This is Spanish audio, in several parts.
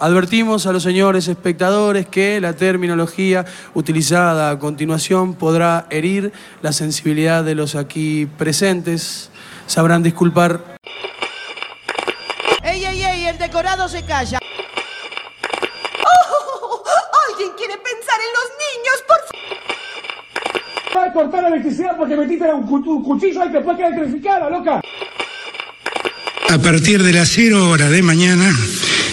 Advertimos a los señores espectadores que la terminología utilizada a continuación podrá herir la sensibilidad de los aquí presentes. Sabrán disculpar. ¡Ey, ey, ey! El decorado se calla. ¡Oh! ¿Alguien quiere pensar en los niños, por favor? Va a cortar la electricidad porque metiste un, cu- un cuchillo ahí que después queda electrificada, loca. A partir de las 0 horas de mañana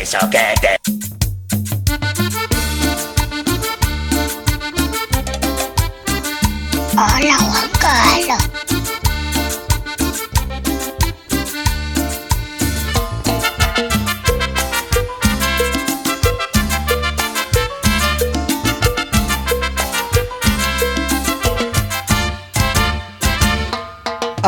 De soquete. Hola, Juan Carlos.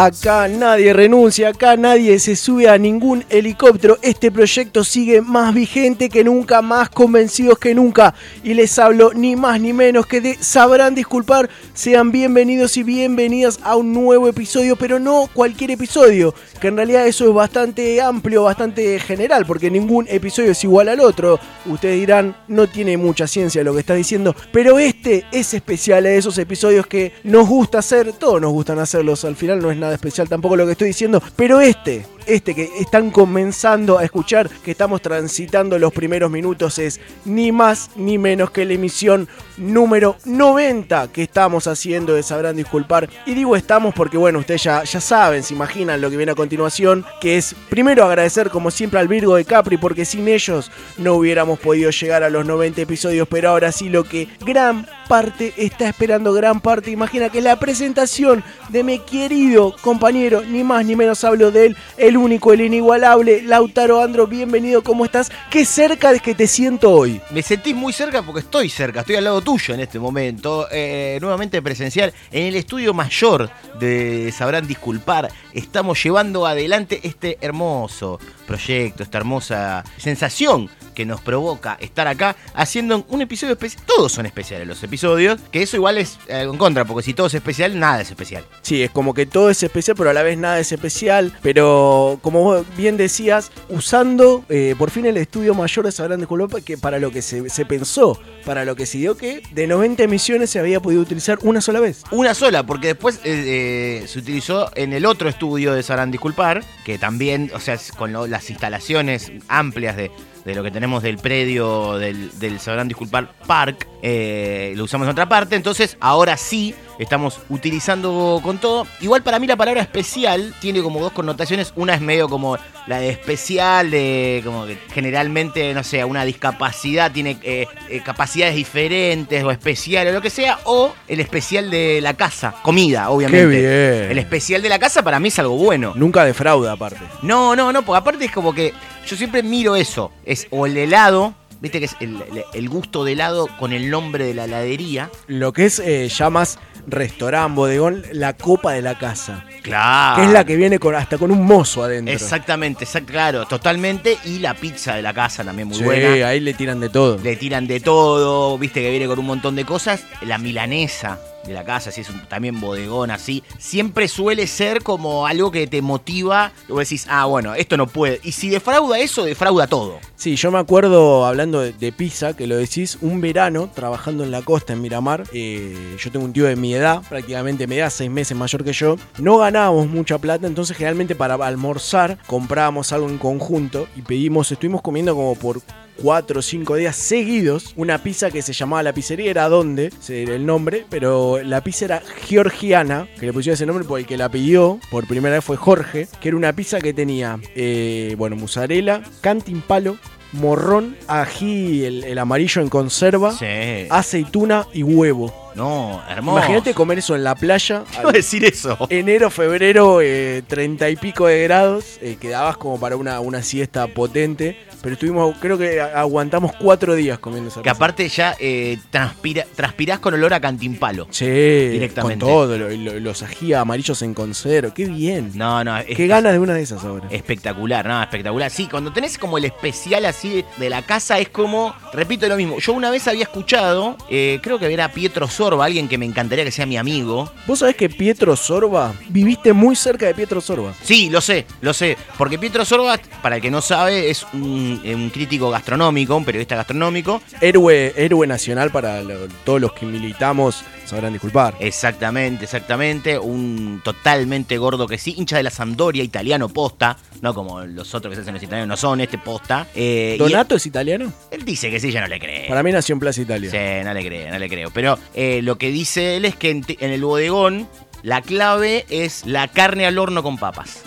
Acá nadie renuncia, acá nadie se sube a ningún helicóptero. Este proyecto sigue más vigente que nunca, más convencidos que nunca. Y les hablo ni más ni menos que de Sabrán Disculpar. Sean bienvenidos y bienvenidas a un nuevo episodio, pero no cualquier episodio. Que en realidad eso es bastante amplio, bastante general, porque ningún episodio es igual al otro. Ustedes dirán, no tiene mucha ciencia lo que está diciendo, pero este es especial de esos episodios que nos gusta hacer, todos nos gustan hacerlos, al final no es nada especial tampoco lo que estoy diciendo, pero este, este que están comenzando a escuchar, que estamos transitando los primeros minutos, es ni más ni menos que la emisión número 90 que estamos haciendo de Sabrán Disculpar. Y digo estamos porque, bueno, ustedes ya, ya saben, se imaginan lo que viene a continuación, que es primero agradecer como siempre al Virgo de Capri, porque sin ellos no hubiéramos podido llegar a los 90 episodios, pero ahora sí lo que gran parte está esperando, gran parte, imagina que la presentación de mi querido compañero, ni más ni menos hablo de él, el único, el inigualable, Lautaro Andro, bienvenido, ¿cómo estás? Qué cerca de que te siento hoy. Me sentís muy cerca porque estoy cerca, estoy al lado tuyo en este momento, eh, nuevamente presencial en el estudio mayor de Sabrán Disculpar. Estamos llevando adelante este hermoso proyecto, esta hermosa sensación que nos provoca estar acá haciendo un episodio especial. Todos son especiales los episodios, que eso igual es algo en contra, porque si todo es especial, nada es especial. Sí, es como que todo es especial, pero a la vez nada es especial. Pero como vos bien decías, usando eh, por fin el estudio mayor de Sabrán de Colopa, que para lo que se, se pensó, para lo que se dio que de 90 emisiones se había podido utilizar una sola vez. Una sola, porque después eh, eh, se utilizó en el otro estudio de Sabrán Disculpar, que también, o sea, con lo- las instalaciones amplias de, de lo que tenemos del predio del, del Sabrán Disculpar Park, eh, lo usamos en otra parte, entonces ahora sí estamos utilizando con todo. Igual para mí la palabra especial tiene como dos connotaciones, una es medio como la de especial, de como que generalmente, no sé, una discapacidad tiene eh, eh, capacidades diferentes o especial o lo que sea, o el especial de la casa, comida, obviamente. Qué bien. El especial de la casa para mí es algo bueno. Nunca defrauda aparte. No, no, no, porque aparte es como que yo siempre miro eso. Es o el helado, viste que es el, el- gusto de helado con el nombre de la heladería. Lo que es eh, ya más restaurante, bodegón, la copa de la casa. Claro. Que es la que viene con, hasta con un mozo adentro. Exactamente, exact- claro, totalmente. Y la pizza de la casa también muy Sí, buena. ahí le tiran de todo. Le tiran de todo, viste que viene con un montón de cosas. La milanesa de la casa, si es un, también bodegón así, siempre suele ser como algo que te motiva. Y vos decís, ah, bueno, esto no puede. Y si defrauda eso, defrauda todo. Sí, yo me acuerdo, hablando de, pizza, que lo decís, un verano trabajando en la costa, en Miramar. eh, yo tengo un tío de mi edad, prácticamente mi edad, seis meses mayor que yo. No ganábamos mucha plata, entonces generalmente para almorzar comprábamos algo en conjunto y pedimos, estuvimos comiendo como por cuatro o cinco días seguidos una pizza que se llamaba la pizzería, era donde, ese era el nombre, pero la pizza era georgiana, que le pusieron ese nombre porque el que la pidió por primera vez fue Jorge, que era una pizza que tenía, eh, bueno, mozzarella, cantimpalo, morrón, ají, el, el amarillo en conserva, Sí. aceituna y huevo. No, hermoso. Imagínate comer eso en la playa. Iba a decir eso. Enero, febrero, eh, treinta y pico de grados. eh, quedabas como para una, una siesta potente. Pero estuvimos, creo que aguantamos cuatro días comiendo esa Que aparte ya eh, transpira, transpirás con olor a cantimpalo. Sí, Directamente. con todo, lo- lo- los ají amarillos en concero, qué bien. No, no, es Qué ganas de una de esas ahora. espectacular, no, espectacular. Sí, cuando tenés como el especial así de la casa es como, repito lo mismo, yo una vez había escuchado, eh, creo que era Pietro Sorba, alguien que me encantaría que sea mi amigo. ¿Vos sabés que Pietro Sorba, viviste muy cerca de Pietro Sorba? Sí, lo sé, lo sé. Porque Pietro Sorba, para el que no sabe, es un, un crítico gastronómico, un periodista gastronómico. Héroe, héroe nacional para lo- todos los que militamos, sabrán disculpar. Exactamente, exactamente. Un totalmente gordo que sí, hincha de la Sampdoria, italiano posta, no como los otros que se hacen los italianos, no son este posta. Eh, y ¿Donato es italiano? él, dice que sí, yo no le creo. Para mí nació en Plaza Italia. Sí, no le creo, no le creo. Pero eh, lo que dice él es que en, en el bodegón la clave es la carne al horno con papas.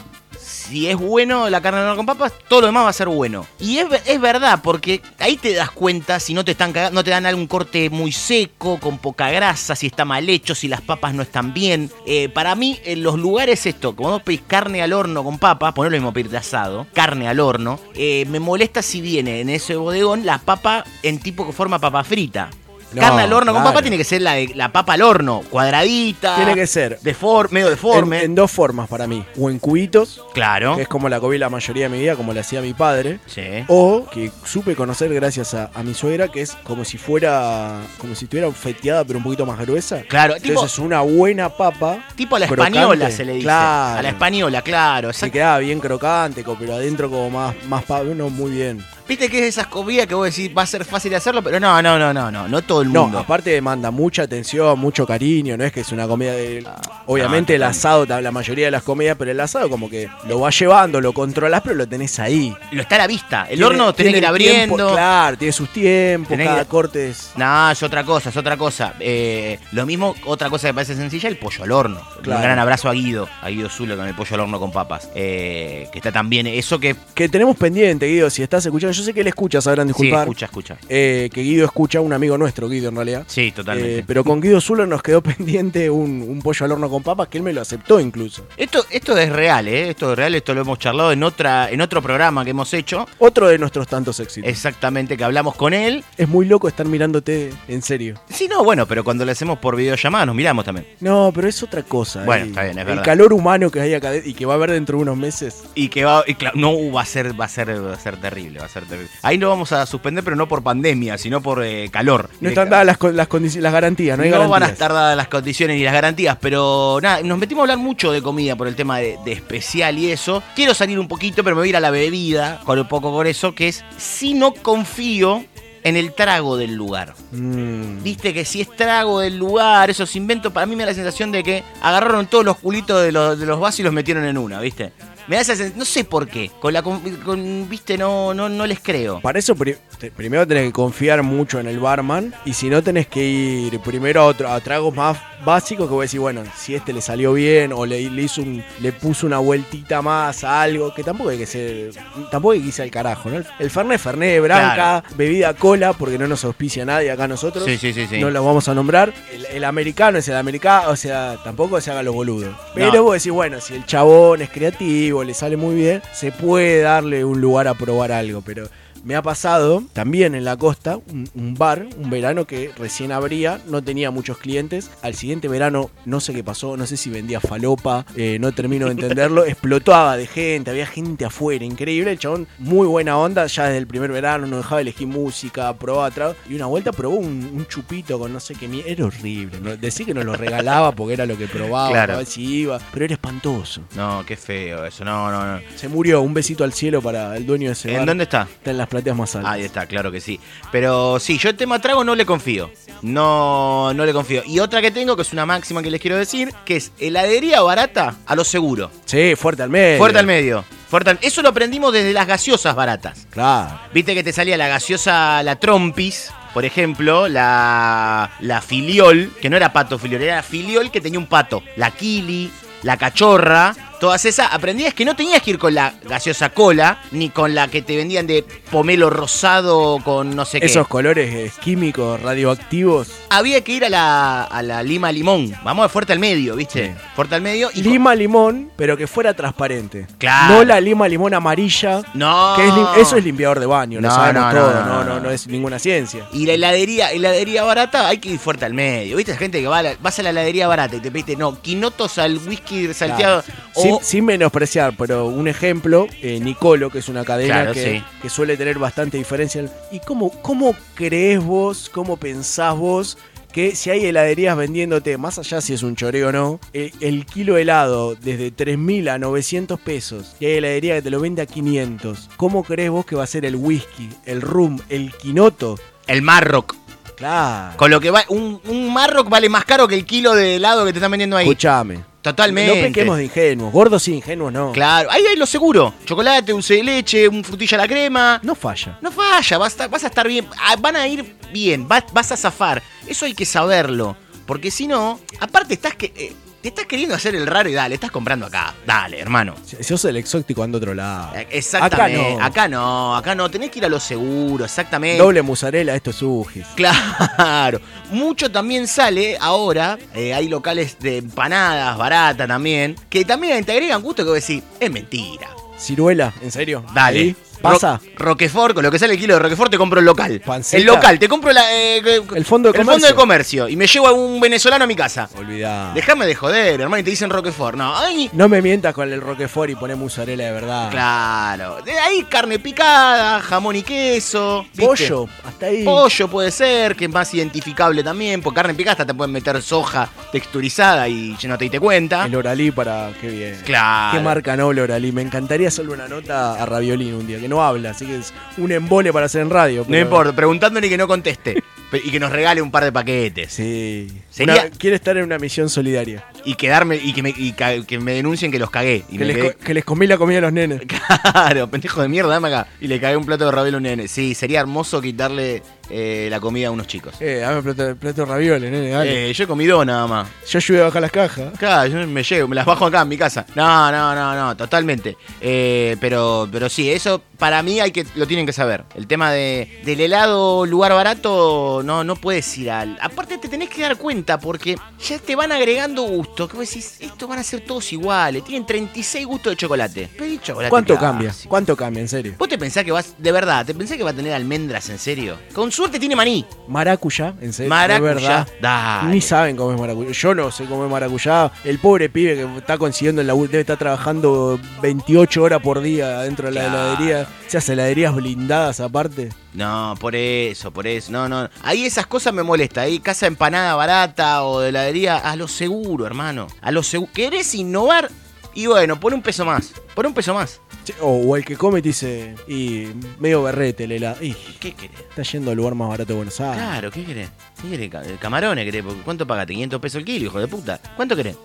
Si es bueno la carne al horno con papas, todo lo demás va a ser bueno. Y es, es verdad, porque ahí te das cuenta si no te están no te dan algún corte muy seco, con poca grasa, si está mal hecho, si las papas no están bien. Eh, para mí, en los lugares esto, como vos pedís carne al horno con papas, poner lo mismo pedirte asado, carne al horno, eh, me molesta si viene en ese bodegón la papa en tipo que forma papa frita. No, Carne al horno con papa tiene que ser la, de- la papa al horno, cuadradita. Tiene que ser defor- medio deforme. En, en dos formas para mí. O en cubitos, claro. que es como la comí la mayoría de mi vida, como la hacía mi padre. Sí. O que supe conocer gracias a, a mi suegra, que es como si fuera, como si estuviera feteada pero un poquito más gruesa. Claro, tipo- Entonces una buena papa. Tipo a la crocante, española se le dice. Claro. A la española, claro. Se quedaba bien crocante, pero adentro como más, más papa. No, muy bien. Viste que es esas comidas que vos decís va a ser fácil de hacerlo, pero no, no, no, no, no, no todo el No, mundo. aparte demanda mucha atención, mucho cariño, no es que es una comida de... Obviamente no, el asado, la mayoría de las comidas, pero el asado como que lo vas llevando, lo controlas, pero lo tenés ahí. Lo está a la vista. El Tiene- horno tenés que ir el tiempo, abriendo. claro, tiene sus tiempos, Tenés cada que- corte es... No, es otra cosa, es otra cosa. Eh, lo mismo, otra cosa que parece sencilla, el pollo al horno. Claro. Un gran abrazo a Guido, a Guido Zulo con el pollo al horno con papas. Eh, que está también, eso que... Que tenemos pendiente, Guido, si estás escuchando, yo sé que él escucha, sabrán Sí, disculpar. escucha, escucha. Eh, que Guido escucha, un amigo nuestro, Guido en realidad. Sí, totalmente. Eh, pero con Guido Zulo nos quedó pendiente un, un pollo al horno con papas que él me lo aceptó incluso. Esto, esto es real, ¿eh? Esto es real, esto lo hemos charlado en, otra, en otro programa que hemos hecho. Otro de nuestros tantos éxitos. Exactamente, que hablamos con él. Es muy loco estar mirándote en serio. Sí, no, bueno, pero cuando lo hacemos por videollamada nos miramos también. No, pero es otra cosa. Bueno, eh. está bien, es El verdad. calor humano que hay acá y que va a haber dentro de unos meses. Y que va, y claro, no va a ser, va a ser, va a ser terrible, va a ser Ahí no vamos a suspender, pero no por pandemia, sino por eh, calor. No están dadas las, las, las garantías, no hay No van a estar dadas las condiciones ni las garantías, pero nada, nos metimos a hablar mucho de comida por el tema de, de especial y eso. Quiero salir un poquito, pero me voy a ir a la bebida, con un poco con eso, que es si no confío en el trago del lugar. Mm. Viste que si es trago del lugar, esos inventos, para mí me da la sensación de que agarraron todos los culitos de los, de los vasos y los metieron en una, ¿viste? Me da esa sensación, no sé por qué, con la con, viste, no, no, no les creo. Para eso te- primero tenés que confiar mucho en el barman y si no tenés que ir primero a, otro, a tragos más básicos que voy a decir, bueno, si este le salió bien o le, le hizo un, le puso una vueltita más a algo, que tampoco hay que ser, tampoco hay que irse al carajo, ¿no? El, Fernet, Fernet, Branca, bebida cola, porque no nos auspicia nadie acá nosotros. Sí, sí, sí, sí. No lo vamos a nombrar. El, el americano es el americano, o sea, tampoco se haga los boludos. Pero vos decís, bueno, si el chabón es creativo, le sale muy bien, se puede darle un lugar a probar algo, pero me ha pasado también en la costa un, un bar, un verano que recién abría, no tenía muchos clientes. Al siguiente verano no sé qué pasó, no sé si vendía falopa, eh, no termino de entenderlo. Explotaba de gente, había gente afuera, increíble. El chabón, muy buena onda, ya desde el primer verano nos dejaba elegir música, probaba trago. Y una vuelta probó un, un chupito con no sé qué mierda. Era horrible. ¿no? Decía que nos lo regalaba porque era lo que probaba, Claro. a ver si iba, pero era espantoso. No, qué feo eso, no, no, no. Se murió, un besito al cielo para el dueño de ese ¿En bar. dónde está? Está en las plateas más altas. Ahí está, claro que sí. Pero sí, yo el tema trago no le confío. No, no le confío. Y otra que tengo, que es una máxima que les quiero decir, que es heladería barata a lo seguro. Sí, fuerte al medio. Fuerte al medio. Fuerte al- Eso lo aprendimos desde las gaseosas baratas. Claro. Viste que te salía la gaseosa, la Trompis, por ejemplo, la, la Filiol, que no era pato Filiol, era Filiol que tenía un pato. La Kili, la Cachorra. Todas esas, aprendías que no tenías que ir con la gaseosa cola, ni con la que te vendían de pomelo rosado con no sé qué. Esos colores eh, químicos, radioactivos. Había que ir a la, a la lima limón. Vamos de fuerte al medio, ¿viste? Sí. Fuerte al medio. Y Lima limón, pero que fuera transparente. Claro. No la lima limón amarilla. No. Que es lim- eso es limpiador de baño, lo No, sabemos no, no, todo. no, No, no, es ninguna ciencia. Y la heladería, heladería barata, hay que ir fuerte al medio. ¿Viste? Gente que va a la- vas a la heladería barata y te pediste, no, quinotos al whisky salteado. O, sin menospreciar, pero un ejemplo, eh, Nicolo, que es una cadena Claro, que, sí. que suele tener bastante diferencia. ¿Y cómo, cómo crees vos, cómo pensás vos que si hay heladerías vendiéndote, más allá si es un choreo o no, el, el kilo helado desde 3.000 a 900 pesos y hay heladería que te lo vende a 500, ¿cómo crees vos que va a ser el whisky, el rum, el quinoto? el Marrock. Claro. Con lo que va, un, un Marrock vale más caro que el kilo de helado que te están vendiendo ahí. Escuchame. Totalmente. No pequemos de ingenuos. Gordos sí, ingenuos no. Claro, ahí hay lo seguro. Chocolate, dulce de leche, un frutilla a la crema. No falla. No falla, vas a estar, vas a estar bien. Ah, Van a ir bien, vas, vas a zafar. Eso hay que saberlo. Porque si no, aparte estás que. eh, te estás queriendo hacer el raro y dale, estás comprando acá. Dale, hermano. Si sos el exótico ando a otro lado. Eh, Exactamente. Acá no. Acá no, acá no. Tenés que ir a lo seguro, exactamente. Doble mozzarella, esto es ujis. Claro. Mucho también sale ahora. eh, hay locales de empanadas baratas también. Que también te agregan gusto que vos decís, es mentira. Ciruela, ¿en serio? Dale. Ahí, Pasa. Ro- Roquefort, con lo que sale el kilo de Roquefort, te compro el local. El local, te compro la, eh, El fondo de el comercio. fondo de comercio. Y me llevo a un venezolano a mi casa. Olvidá. Déjame de joder, hermano, y te dicen Roquefort. No, ay, No me mientas con el Roquefort y poné mozzarella de verdad. claro. De ahí carne picada, jamón y queso. ¿viste? Pollo, hasta ahí. Pollo puede ser, que es más identificable también, porque carne picada hasta te pueden meter soja texturizada y no te diste cuenta. El Oralí para. Qué bien. Claro. Qué marca no el Oralí. Me encantaría hacerle una nota a Raviolín un día, que no habla, así que es un embole para hacer en radio. No importa, preguntándole que no conteste. Y que nos regale un par de paquetes. Sí. Sería- Una- quiere estar en una misión solidaria. Y quedarme, y que me, y ca- que me denuncien que los cagué. Y Que me les, quedé- co- que les comí la comida a los nenes. Claro, pendejo de mierda, dame acá. Y le cagué un plato de ravioli a un nene. Sí, sería hermoso quitarle eh, la comida a unos chicos. Eh, dame plato, plato de ravioles, nene, dale. Eh, yo he comido nada más. Yo ayudé a bajar las cajas. Claro, yo me llevo, me las bajo acá en mi casa. No, no, no, no, totalmente. Eh, pero, pero sí, eso para mí hay que, lo tienen que saber. El tema de, del helado lugar barato, no, no puedes ir al. Aparte te tenés que dar cuenta porque ya te van agregando gustos. Que vos decís, estos van a ser todos iguales. Tienen 36 gustos de chocolate. Pedí chocolate. ¿Cuánto cambia? ¿Cuánto cambia, en serio? ¿Vos te pensás que vas, de verdad, te pensás que va a tener almendras en serio? Con suerte tiene maní. Maracuyá, en serio. Maracuyá, de verdad. dale. Ni saben cómo es maracuyá. Yo no sé cómo es maracuyá. El pobre pibe que está consiguiendo el laburo, debe estar trabajando 28 horas por día dentro de la Claro. heladería. Se hace heladerías blindadas aparte. No, por eso, por eso. No, no. Ahí esas cosas me molestan. Ahí casa empanada barata o de heladería, a lo seguro, hermano. A lo seguro. ¿Querés innovar? Y bueno, pon un peso más. Pon un peso más. O, o el que come te dice, y medio berrete el helado. Y ¿Qué querés? está yendo al lugar más barato de Buenos Aires. Claro, ¿qué querés? ¿Qué querés? Ca- Camarones querés. Porque ¿Cuánto pagaste? 500 pesos el kilo, hijo de puta. ¿Cuánto querés?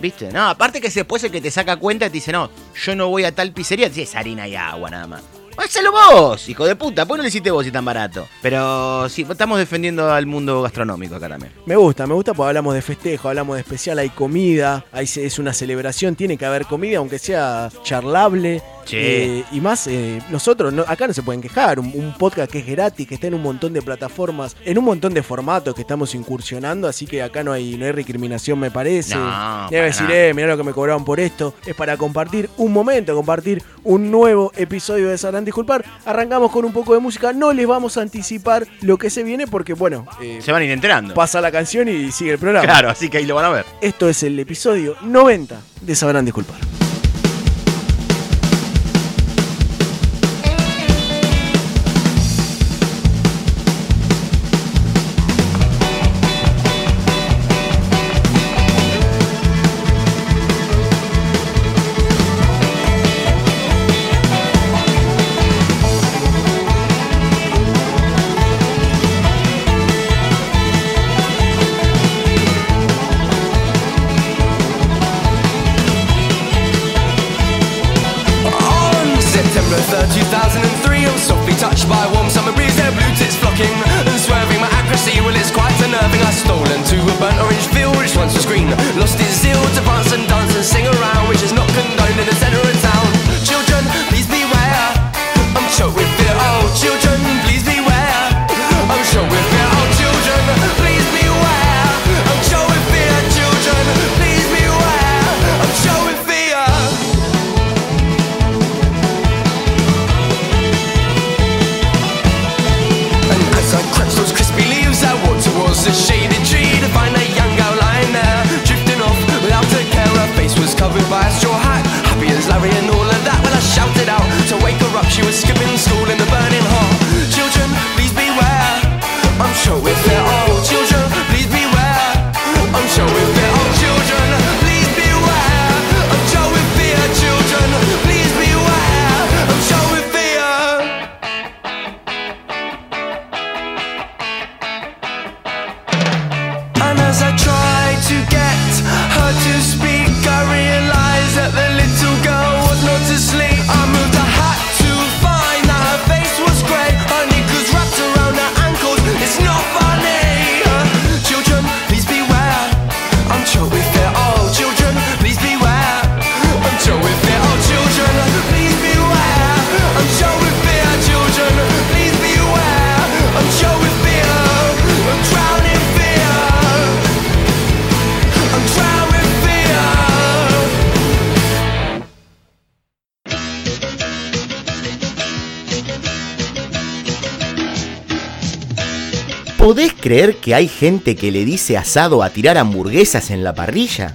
¿Viste? No, aparte que después el que te saca cuenta te dice, no, yo no voy a tal pizzería, te dice, es harina y agua nada más. Hacelo vos, hijo de puta. ¿Por qué no lo hiciste vos si tan barato? Pero sí, estamos defendiendo al mundo gastronómico acá también. Me gusta, me gusta porque hablamos de festejo, hablamos de especial, hay comida, hay, es una celebración, tiene que haber comida, aunque sea charlable. Eh, y más, eh, nosotros, no- acá no se pueden quejar, un, un podcast que es gratis, que está en un montón de plataformas, en un montón de formatos que estamos incursionando, así que acá no hay, no hay recriminación, me parece. No, Debe decir, nada. eh, mirá lo que me cobraban por esto. Es para compartir un momento, compartir un nuevo episodio de Sabrán Disculpar. Arrancamos con un poco de música, no les vamos a anticipar lo que se viene porque, bueno, eh, Se van a ir enterando. pasa la canción y sigue el programa. Claro, así que ahí lo van a ver. Esto es el episodio 90 de Sabrán Disculpar. By warm summer breeze. Their blue tits flocking and swerving my accuracy. Well, it's quite unnerving. I stole into a burnt orange field, which once was green. Lost creer que hay gente que le dice asado a tirar hamburguesas en la parrilla?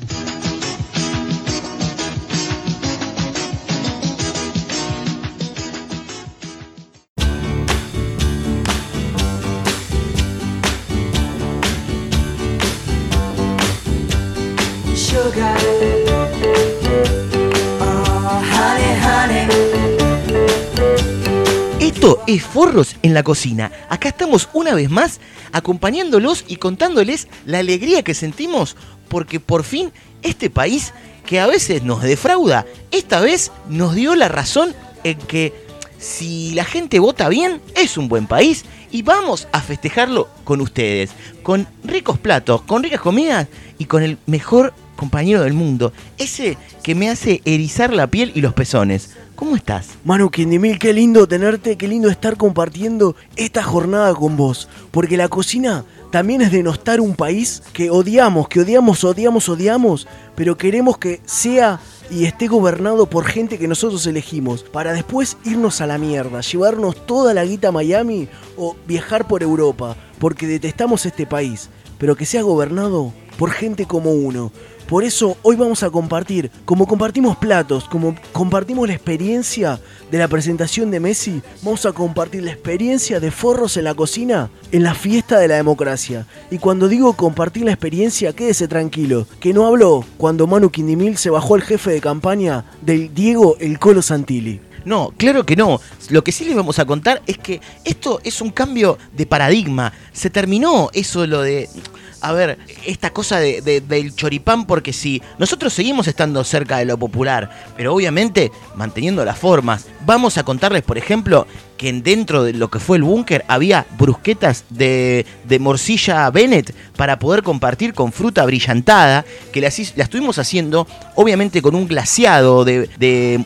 Es Forros en la cocina. Acá estamos una vez más acompañándolos y contándoles la alegría que sentimos porque por fin este país que a veces nos defrauda, esta vez nos dio la razón en que si la gente vota bien, es un buen país y vamos a festejarlo con ustedes, con ricos platos, con ricas comidas y con el mejor compañero del mundo, ese que me hace erizar la piel y los pezones. ¿Cómo estás? Manu Quindimil, qué lindo tenerte, qué lindo estar compartiendo esta jornada con vos. Porque la cocina también es denostar un país que odiamos, que odiamos, odiamos, odiamos, pero queremos que sea y esté gobernado por gente que nosotros elegimos, para después irnos a la mierda, llevarnos toda la guita a Miami o viajar por Europa, porque detestamos este país, pero que sea gobernado por gente como uno. Por eso hoy vamos a compartir, como compartimos platos, como compartimos la experiencia de la presentación de Messi, vamos a compartir la experiencia de Forros en la cocina en la fiesta de la democracia. Y cuando digo compartir la experiencia, quédese tranquilo, que no habló cuando Manu Quindimil se bajó el jefe de campaña del Diego El Colo Santilli. No, claro que no. Lo que sí les vamos a contar es que esto es un cambio de paradigma. Se terminó eso lo de a ver, esta cosa de, de- del choripán, porque sí, nosotros seguimos estando cerca de lo popular, pero obviamente manteniendo las formas. Vamos a contarles, por ejemplo, que en- dentro de lo que fue el búnker había brusquetas de, de morcilla Bennett para poder compartir con fruta brillantada, que las, la estuvimos haciendo obviamente con un glaseado de, de,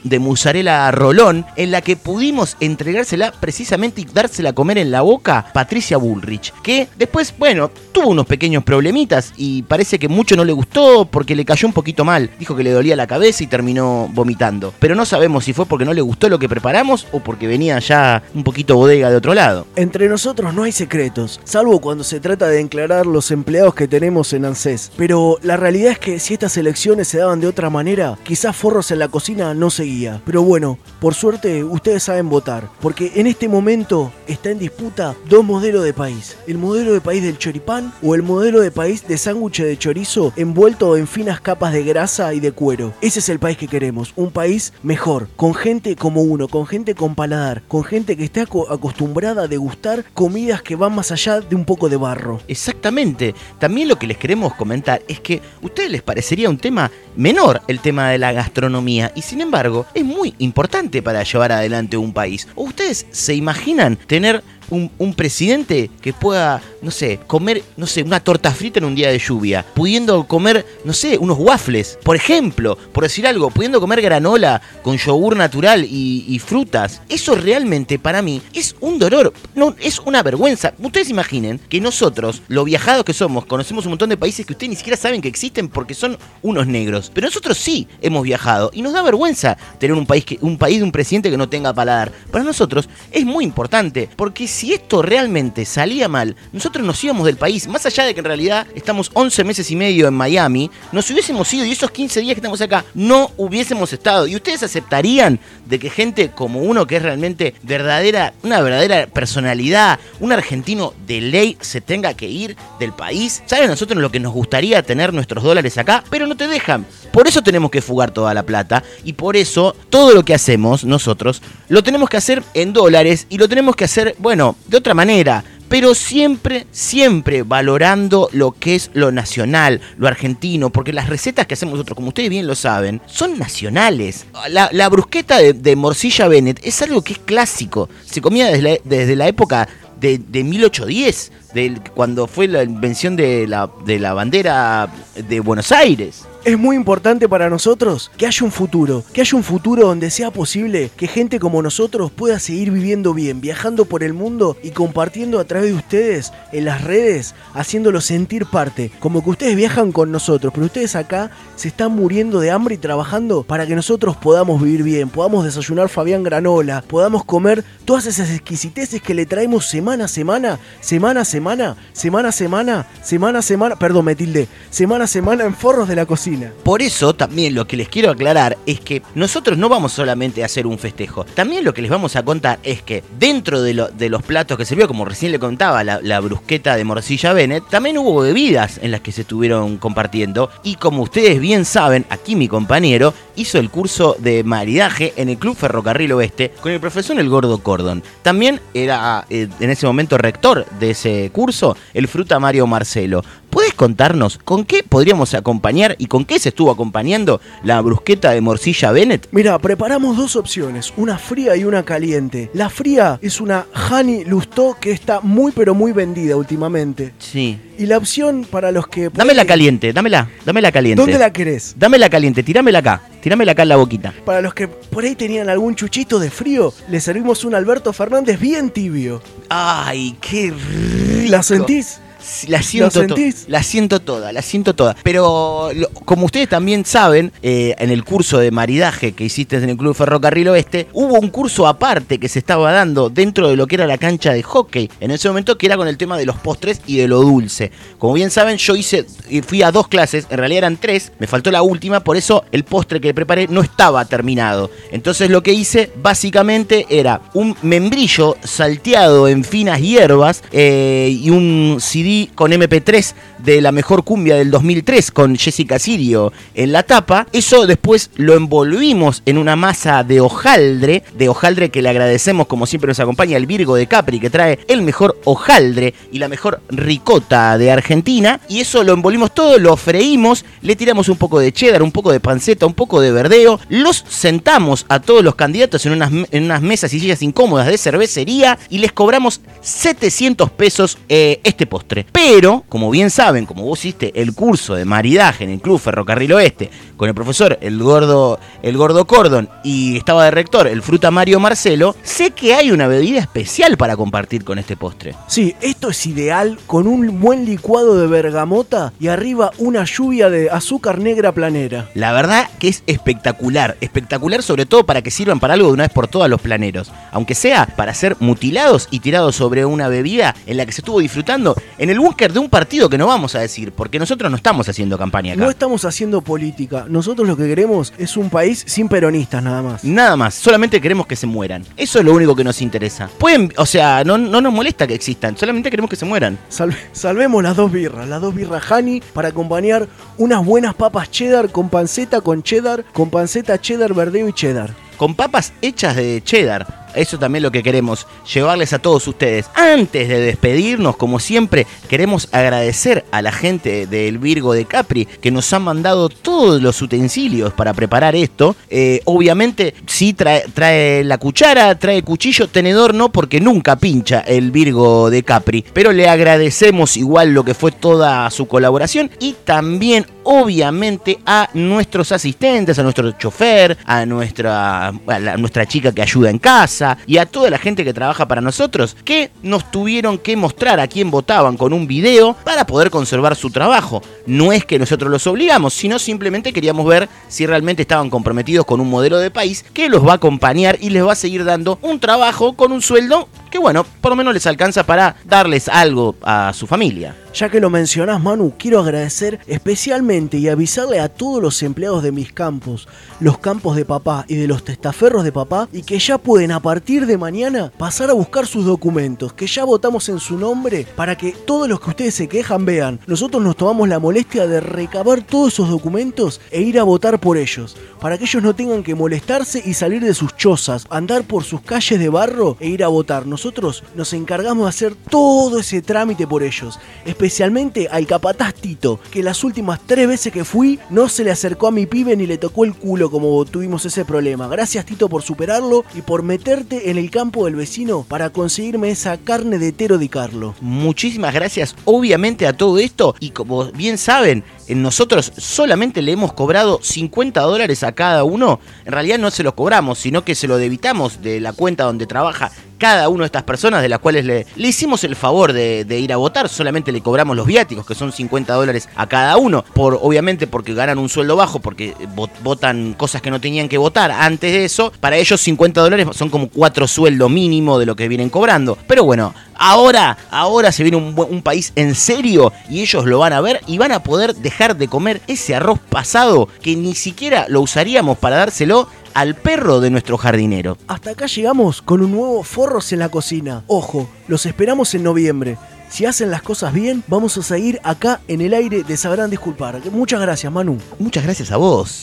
rolón, en la que pudimos entregársela precisamente y dársela a comer en la boca Patricia Bullrich, que después, bueno, tuvo unos pequeños problemitas y parece que mucho no le gustó porque le cayó un poquito mal. Dijo que le dolía la cabeza y terminó vomitando. Pero no sabemos si fue porque no le gustó lo que preparamos o porque venía ya un poquito bodega de otro lado. Entre nosotros no hay secretos, salvo cuando se trata de declarar los empleados que tenemos en ANSES. Pero la realidad es que si estas elecciones se daban de otra manera, quizás Forros en la cocina no seguía. Pero bueno, por suerte ustedes saben votar, porque en este momento está en disputa dos modelos de país. El modelo de país del choripán o el modelo de país de sándwich de chorizo envuelto en finas capas de grasa y de cuero. Ese es el país que queremos, un país mejor, con gente como uno, con gente con paladar, con gente que aco- acostumbrada a degustar comidas que van más allá de un poco de barro. Exactamente. También lo que les queremos comentar es que a ustedes les parecería un tema menor el tema de la gastronomía y sin embargo es muy importante para llevar adelante un país. ¿O ustedes se imaginan tener un, presidente que pueda, no sé, comer, no sé, una torta frita en un día de lluvia, pudiendo comer, no sé, unos waffles, por ejemplo, por decir algo, pudiendo comer granola con yogur natural y, y frutas. Eso realmente para mí es un dolor, no, es una vergüenza. Ustedes imaginen que nosotros, lo viajados que somos, conocemos un montón de países que ustedes ni siquiera saben que existen porque son unos negros. Pero nosotros sí hemos viajado y nos da vergüenza tener un país, que, un país de un presidente que no tenga paladar. Para nosotros es muy importante porque si esto realmente salía mal, nosotros nos íbamos del país, más allá de que en realidad estamos 11 meses y medio en Miami, nos hubiésemos ido y esos 15 días que estamos acá no hubiésemos estado. ¿Y ustedes aceptarían de que gente como uno que es realmente verdadera, una verdadera personalidad, un argentino de ley se tenga que ir del país? ¿Saben nosotros lo que nos gustaría tener nuestros dólares acá? Pero no te dejan. Por eso tenemos que fugar toda la plata y por eso todo lo que hacemos nosotros lo tenemos que hacer en dólares y lo tenemos que hacer, bueno, de otra manera. Pero siempre, siempre valorando lo que es lo nacional, lo argentino, porque las recetas que hacemos nosotros, como ustedes bien lo saben, son nacionales. La, brusqueta de, morcilla Bennett es algo que es clásico. Se comía desde la, desde la época de, de 1810, del- cuando fue la invención de la, de la bandera de Buenos Aires. Es muy importante para nosotros que haya un futuro, que haya un futuro donde sea posible que gente como nosotros pueda seguir viviendo bien, viajando por el mundo y compartiendo a través de ustedes en las redes, haciéndolo sentir parte, como que ustedes viajan con nosotros, pero ustedes acá se están muriendo de hambre y trabajando para que nosotros podamos vivir bien, podamos desayunar Fabián Granola, podamos comer todas esas exquisiteces que le traemos semana a semana, semana a semana semana, a semana, semana a semana, perdón, me tildé, semana a semana en forros de la cocina. Por eso también lo que les quiero aclarar es que nosotros no vamos solamente a hacer un festejo. También lo que les vamos a contar es que dentro de, lo- de los platos que sirvió, como recién le contaba, la, la brusqueta de morcilla Bennett, también hubo bebidas en las que se estuvieron compartiendo. Y como ustedes bien saben, aquí mi compañero hizo el curso de maridaje en el Club Ferrocarril Oeste con el profesor El Gordo Cordon. También era eh, en ese momento rector de ese curso el fruta Mario Marcelo. ¿Puedes contarnos con qué podríamos acompañar y con qué se estuvo acompañando la brusqueta de morcilla Bennett? Mira, preparamos dos opciones, una fría y una caliente. La fría es una Honey Lustó que está muy pero muy vendida últimamente. Sí. Y la opción para los que... Dame la caliente, dámela, dame la caliente. ¿Dónde la querés? Dame la caliente, tirámela acá, tirámela acá en la boquita. Para los que por ahí tenían algún chuchito de frío, le servimos un Alberto Fernández bien tibio. Ay, qué rico. ¿La sentís? La siento, la siento toda, la siento toda. Pero lo- como ustedes también saben, eh, en el curso de maridaje que hiciste en el Club Ferrocarril Oeste, hubo un curso aparte que se estaba dando dentro de lo que era la cancha de hockey. En ese momento que era con el tema de los postres y de lo dulce. Como bien saben, yo hice, y fui a dos clases, en realidad eran tres, me faltó la última, por eso el postre que preparé no estaba terminado. Entonces lo que hice básicamente era un membrillo salteado en finas hierbas eh, y un CD con MP3 de la mejor cumbia del 2003 con Jessica Sirio en la tapa. Eso después lo envolvimos en una masa de hojaldre, de hojaldre que le agradecemos como siempre nos acompaña el Virgo de Capri que trae el mejor hojaldre y la mejor ricota de Argentina. Y eso lo envolvimos todo, lo freímos, le tiramos un poco de cheddar, un poco de panceta, un poco de verdeo, los sentamos a todos los candidatos en unas, en unas mesas y sillas incómodas de cervecería y les cobramos 700 pesos eh, este postre. Pero, como bien saben, como vos hiciste el curso de maridaje en el Club Ferrocarril Oeste con el profesor el gordo, el gordo Cordon y estaba de rector el fruta Mario Marcelo, sé que hay una bebida especial para compartir con este postre. Sí, esto es ideal con un buen licuado de bergamota y arriba una lluvia de azúcar negra planera. La verdad que es espectacular, espectacular sobre todo para que sirvan para algo de una vez por todas los planeros, aunque sea para ser mutilados y tirados sobre una bebida en la que se estuvo disfrutando en el búnker de un partido que no vamos a decir, porque nosotros no estamos haciendo campaña acá. No estamos haciendo política, nosotros lo que queremos es un país sin peronistas nada más. Nada más, solamente queremos que se mueran. Eso es lo único que nos interesa. Pueden, o sea, no, no nos molesta que existan, solamente queremos que se mueran. Salve- salvemos las dos birras, las dos birras Honey para acompañar unas buenas papas cheddar con panceta con cheddar, con panceta cheddar, verdeo y cheddar. Con papas hechas de cheddar. Eso también lo que queremos, llevarles a todos ustedes. Antes de despedirnos, como siempre, queremos agradecer a la gente del Virgo de Capri que nos han mandado todos los utensilios para preparar esto. Eh, obviamente, sí trae, la cuchara, trae cuchillo, tenedor no, porque nunca pincha el Virgo de Capri. Pero le agradecemos igual lo que fue toda su colaboración y también, obviamente, a nuestros asistentes, a nuestro chofer, a nuestra, a nuestra chica que ayuda en casa y a toda la gente que trabaja para nosotros que nos tuvieron que mostrar a quién votaban con un video para poder conservar su trabajo. No es que nosotros los obligamos, sino simplemente queríamos ver si realmente estaban comprometidos con un modelo de país que los va a acompañar y les va a seguir dando un trabajo con un sueldo que bueno, por lo menos les alcanza para darles algo a su familia. Ya que lo mencionás, Manu, quiero agradecer especialmente y avisarle a todos los empleados de mis campos, los campos de papá y de los testaferros de papá, y que ya pueden a partir de mañana pasar a buscar sus documentos, que ya votamos en su nombre, para que todos los que ustedes se quejan vean. Nosotros nos tomamos la molestia de recabar todos esos documentos e ir a votar por ellos, para que ellos no tengan que molestarse y salir de sus chozas, andar por sus calles de barro e ir a votar. Nosotros nos encargamos de hacer todo ese trámite por ellos, especialmente al capataz Tito, que las últimas tres veces que fui no se le acercó a mi pibe ni le tocó el culo como tuvimos ese problema. Gracias Tito por superarlo y por meterte en el campo del vecino para conseguirme esa carne de Tero Di Carlo. Muchísimas gracias, obviamente, a todo esto. Y como bien saben, nosotros solamente le hemos cobrado 50 dólares a cada uno, en realidad no se los cobramos, sino que se lo debitamos de la cuenta donde trabaja cada una de estas personas, de las cuales le, hicimos el favor de, ir a votar, solamente le cobramos los viáticos, que son 50 dólares a cada uno, por obviamente porque ganan un sueldo bajo, porque vo- votan cosas que no tenían que votar antes de eso, para ellos 50 dólares son como cuatro sueldos mínimo de lo que vienen cobrando. Pero bueno, ahora, ahora se viene un, un país en serio y ellos lo van a ver y van a poder dejar de comer ese arroz pasado que ni siquiera lo usaríamos para dárselo al perro de nuestro jardinero. Hasta acá llegamos con un nuevo Forros en la cocina. Ojo, los esperamos en noviembre. Si hacen las cosas bien, vamos a seguir acá en el aire de Sabrán Disculpar. Muchas gracias, Manu. Muchas gracias a vos.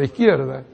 La izquierda.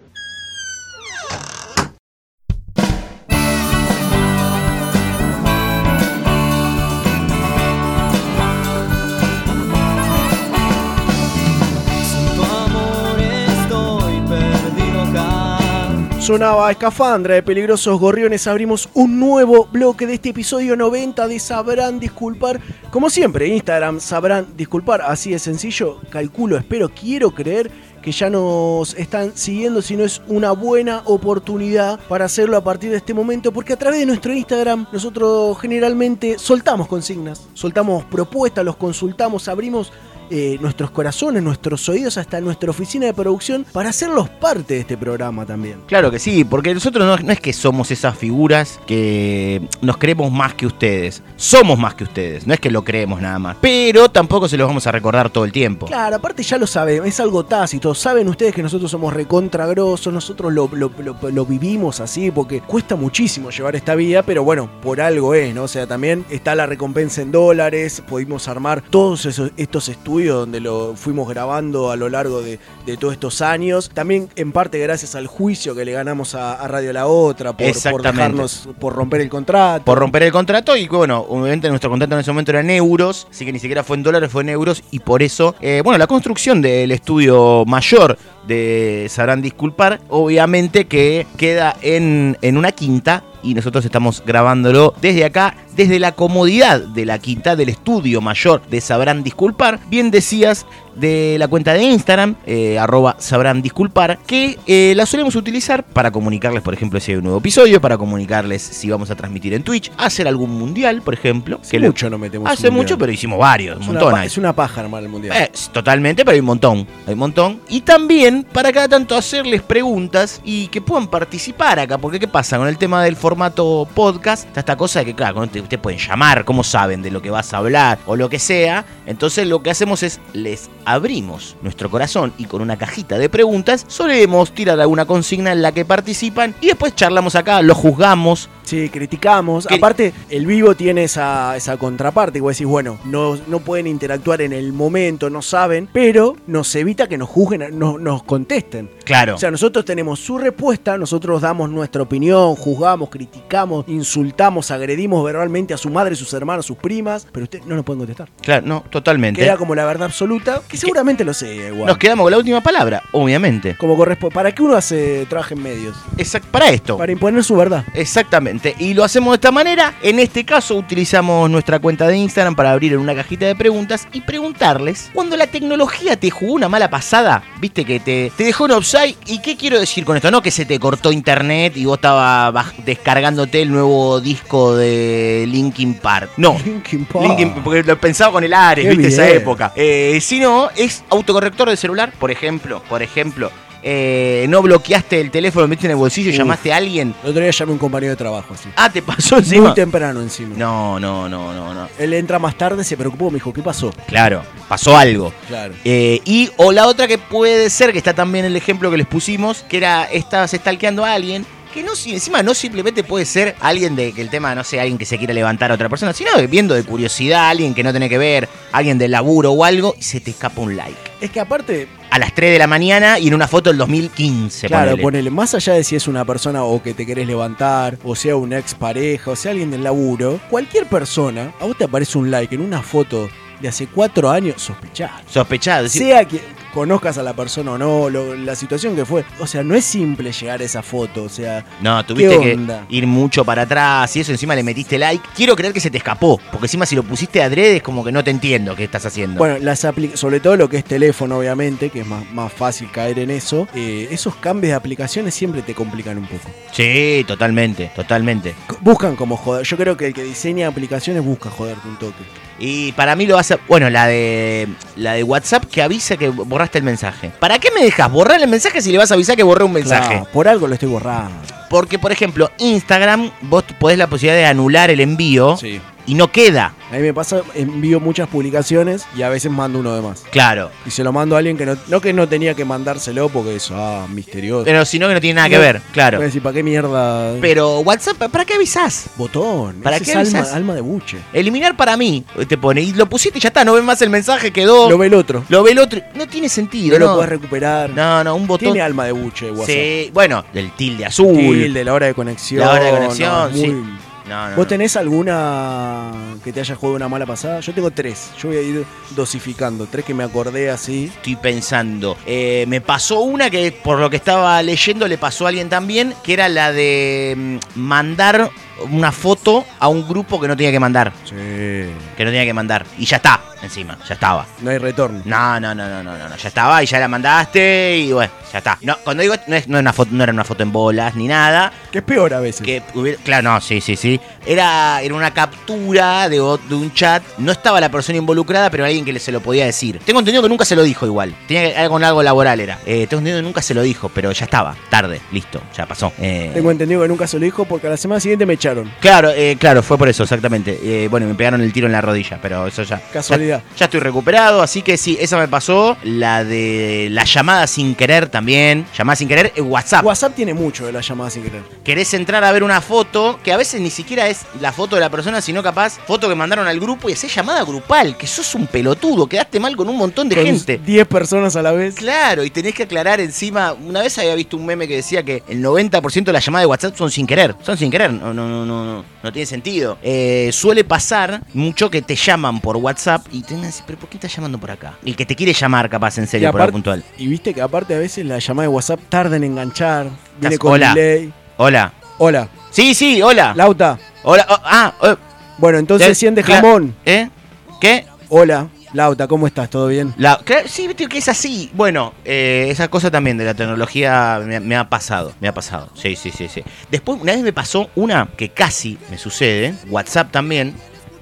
Sonaba Escafandra de Peligrosos Gorriones. Abrimos un nuevo bloque de este episodio 90 de Sabrán Disculpar. Como siempre, Instagram Sabrán Disculpar. Así de sencillo. Calculo, espero, quiero creer que ya nos están siguiendo, si no es una buena oportunidad para hacerlo a partir de este momento, porque a través de nuestro Instagram nosotros generalmente soltamos consignas, soltamos propuestas, los consultamos, abrimos eh, nuestros corazones, nuestros oídos, hasta nuestra oficina de producción para hacerlos parte de este programa también. Claro que sí, porque nosotros no, no es que somos esas figuras que nos creemos más que ustedes. Somos más que ustedes, no es que lo creemos nada más. Pero tampoco se los vamos a recordar todo el tiempo. Claro, aparte ya lo sabemos, es algo tácito, saben ustedes que nosotros somos recontragrosos, nosotros lo, lo- lo- lo vivimos así, porque cuesta muchísimo llevar esta vida, pero bueno, por algo es, ¿no? O sea, también está la recompensa en dólares, pudimos armar todos esos, estos estudios donde lo fuimos grabando a lo largo de, de todos estos años. También en parte gracias al juicio que le ganamos a, a Radio La Otra por, dejarnos, por romper el contrato. por romper el contrato y bueno, obviamente nuestro contrato en ese momento era en euros, así que ni siquiera fue en dólares, fue en euros y por eso, eh, bueno, la construcción del estudio mayor de Sabrán Disculpar, obviamente que queda en, en una quinta y nosotros estamos grabándolo desde acá, desde la comodidad de la quinta del estudio mayor de Sabrán Disculpar. Bien decías de la cuenta de Instagram, eh, arroba sabrán disculpar, que eh, la solemos utilizar para comunicarles, por ejemplo, si hay un nuevo episodio, para comunicarles si vamos a transmitir en Twitch, hacer algún mundial, por ejemplo. Hace mucho no metemos Hace mundial. mucho, pero hicimos varios, un Es una, montón. hay. es una paja armar el mundial. Eh, totalmente, pero hay un montón. Hay un montón. Y también para cada tanto hacerles preguntas y que puedan participar acá. Porque ¿qué pasa? Con el tema del formato podcast, está esta cosa de que, claro, ustedes pueden llamar, cómo saben de lo que vas a hablar o lo que sea. Entonces lo que hacemos es les abrimos nuestro corazón y con una cajita de preguntas solemos tirar alguna consigna en la que participan y después charlamos acá, lo juzgamos. Sí, criticamos. Que- Aparte, el vivo tiene esa, esa contraparte. Vos decís, bueno, no, no pueden interactuar en el momento, no saben, pero nos evita que nos juzguen, no- nos contesten. Claro. O sea, nosotros tenemos su respuesta, nosotros damos nuestra opinión, juzgamos, criticamos, insultamos, agredimos verbalmente a su madre, sus hermanos, sus primas, pero ustedes no nos pueden contestar. Claro, no, totalmente. Queda como la verdad absoluta, que seguramente lo sea igual. Nos quedamos con la última palabra, obviamente. Como corresponde. ¿Para qué uno hace trabaja en medios? Exact- para esto. Para imponer su verdad. Exactamente. Y lo hacemos de esta manera. En este caso utilizamos nuestra cuenta de Instagram para abrir en una cajita de preguntas y preguntarles, cuando la tecnología te jugó una mala pasada, viste que te, te dejó en offside, ¿y qué quiero decir con esto? No que se te cortó internet y vos estabas descargándote el nuevo disco de Linkin Park. No. Linkin Park. Linkin, porque lo pensaba con el Ares, Qué viste, esa época. Eh, si no, es autocorrector de celular, por ejemplo, por ejemplo. eh, no bloqueaste el teléfono, lo metiste en el bolsillo y Uf. llamaste a alguien. El otro día llamé a un compañero de trabajo así. Ah, te pasó encima. Muy temprano encima. No, no, no, no, no. Él entra más tarde, se preocupó, me dijo, ¿qué pasó? Claro, pasó algo. Claro. Eh, y o la otra que puede ser, que está también el ejemplo que les pusimos, que era, estabas stalkeando a alguien, que no, encima no simplemente puede ser alguien de que el tema, no sé, alguien que se quiera levantar a otra persona, sino viendo de curiosidad, alguien que no tiene que ver, alguien de laburo o algo, y se te escapa un like. Es que aparte, A las 3 de la mañana y en una foto del 2015, claro, ponele. ponele, más allá de si es una persona o que te querés levantar, o sea una ex pareja, o sea alguien del laburo, cualquier persona, a vos te aparece un like en una foto de hace cuatro años, sospechás. Sospechado. decir, Sea que conozcas a la persona o no, lo- la situación que fue. O sea, no es simple llegar a esa foto, o sea... No, tuviste que ir mucho para atrás y eso, encima le metiste like. Quiero creer que se te escapó, porque encima si lo pusiste adrede es como que no te entiendo qué estás haciendo. Bueno, las sobre todo lo que es teléfono, obviamente, que es más, más fácil caer en eso, eh, esos cambios de aplicaciones siempre te complican un poco. Sí, totalmente, totalmente. Buscan como joder. Yo creo que el que diseña aplicaciones busca joderte un toque. Y para mí lo hace, bueno, la de la de WhatsApp que avisa que borraste el mensaje. ¿Para qué me dejas borrar el mensaje si le vas a avisar que borré un mensaje? Claro, por algo lo estoy borrando. Porque, por ejemplo, Instagram, vos podés la posibilidad de anular el envío Sí. Y no queda. A mí me pasa, envío muchas publicaciones y a veces mando uno de más. Claro. Y se lo mando a alguien que no, no que no tenía que mandárselo porque eso, ah, misterioso. Pero si no, que no tiene nada que ver, claro. Voy a decir, ¿para qué mierda? Pero WhatsApp, ¿para qué avisás? Botón. ¿Para qué es alma, avisás? alma de buche. Eliminar para mí, te pone. Y lo pusiste y ya está, no ves más el mensaje, quedó. Lo ve el otro. Lo ve el otro. No tiene sentido, No ¿no? lo puedes recuperar. No, no, un botón. Tiene alma de buche WhatsApp. Sí, bueno, del tilde azul. Tilde, la hora de conexión. La hora de conexión, no, muy- sí. No, no, ¿Vos tenés alguna que te haya jugado una mala pasada? Yo tengo tres. Yo voy a ir dosificando. Tres que me acordé así. Estoy pensando. Eh, me pasó una que, por lo que estaba leyendo, le pasó a alguien también, que era la de mm, mandar una foto a un grupo que no tenía que mandar. Sí. Que no tenía que mandar. Y ya está, encima, ya estaba. No hay retorno. No, no, no, no, no, no, no, ya estaba y ya la mandaste y bueno, ya está. No, cuando digo no, es, no, era una foto, no era una foto en bolas ni nada. Que es peor a veces. Que hubiera- claro, no, sí, sí, sí. Era, era una captura de, un chat. No estaba la persona involucrada, pero alguien que se lo podía decir. Tengo entendido que nunca se lo dijo igual. Tenía que, algo algo laboral era. Eh, tengo entendido que nunca se lo dijo, pero ya estaba. Tarde, listo, ya pasó. Eh, Tengo entendido que nunca se lo dijo porque a la semana siguiente me echaron. Echaron. Claro, eh, claro, fue por eso, exactamente. Eh, bueno, me pegaron el tiro en la rodilla, pero eso ya. Casualidad. Ya, ya estoy recuperado, así que sí, esa me pasó. La de la llamada sin querer también. Llamada sin querer, eh, WhatsApp. WhatsApp tiene mucho de las llamadas sin querer. Querés entrar a ver una foto, que a veces ni siquiera es la foto de la persona, sino capaz foto que mandaron al grupo y haces llamada grupal, que sos un pelotudo, quedaste mal con un montón de Con gente. 10 personas a la vez. Claro, y tenés que aclarar encima. Una vez había visto un meme que decía que el 90% de las llamadas de WhatsApp son sin querer. Son sin querer, no, no, no, no, no, no tiene sentido. Eh, suele pasar mucho que te llaman por WhatsApp y te van a decir, pero ¿por qué estás llamando por acá? El que te quiere llamar, capaz, en serio, por algo puntual. Y viste que aparte a veces la llamada de WhatsApp tarda en enganchar. Viene con Hola. delay. Hola. Hola. Sí, sí, hola. Lauta. Hola. oh, ah, oh, Bueno, entonces Eh, 100 de cla- jamón. ¿Eh? ¿Qué? Hola. Lauta, ¿cómo estás? ¿Todo bien? La, sí, viste que es así. Bueno, eh, esa cosa también de la tecnología me, me ha pasado. Me ha pasado. Sí, sí, sí, sí. Después, una vez me pasó una que casi me sucede. WhatsApp también.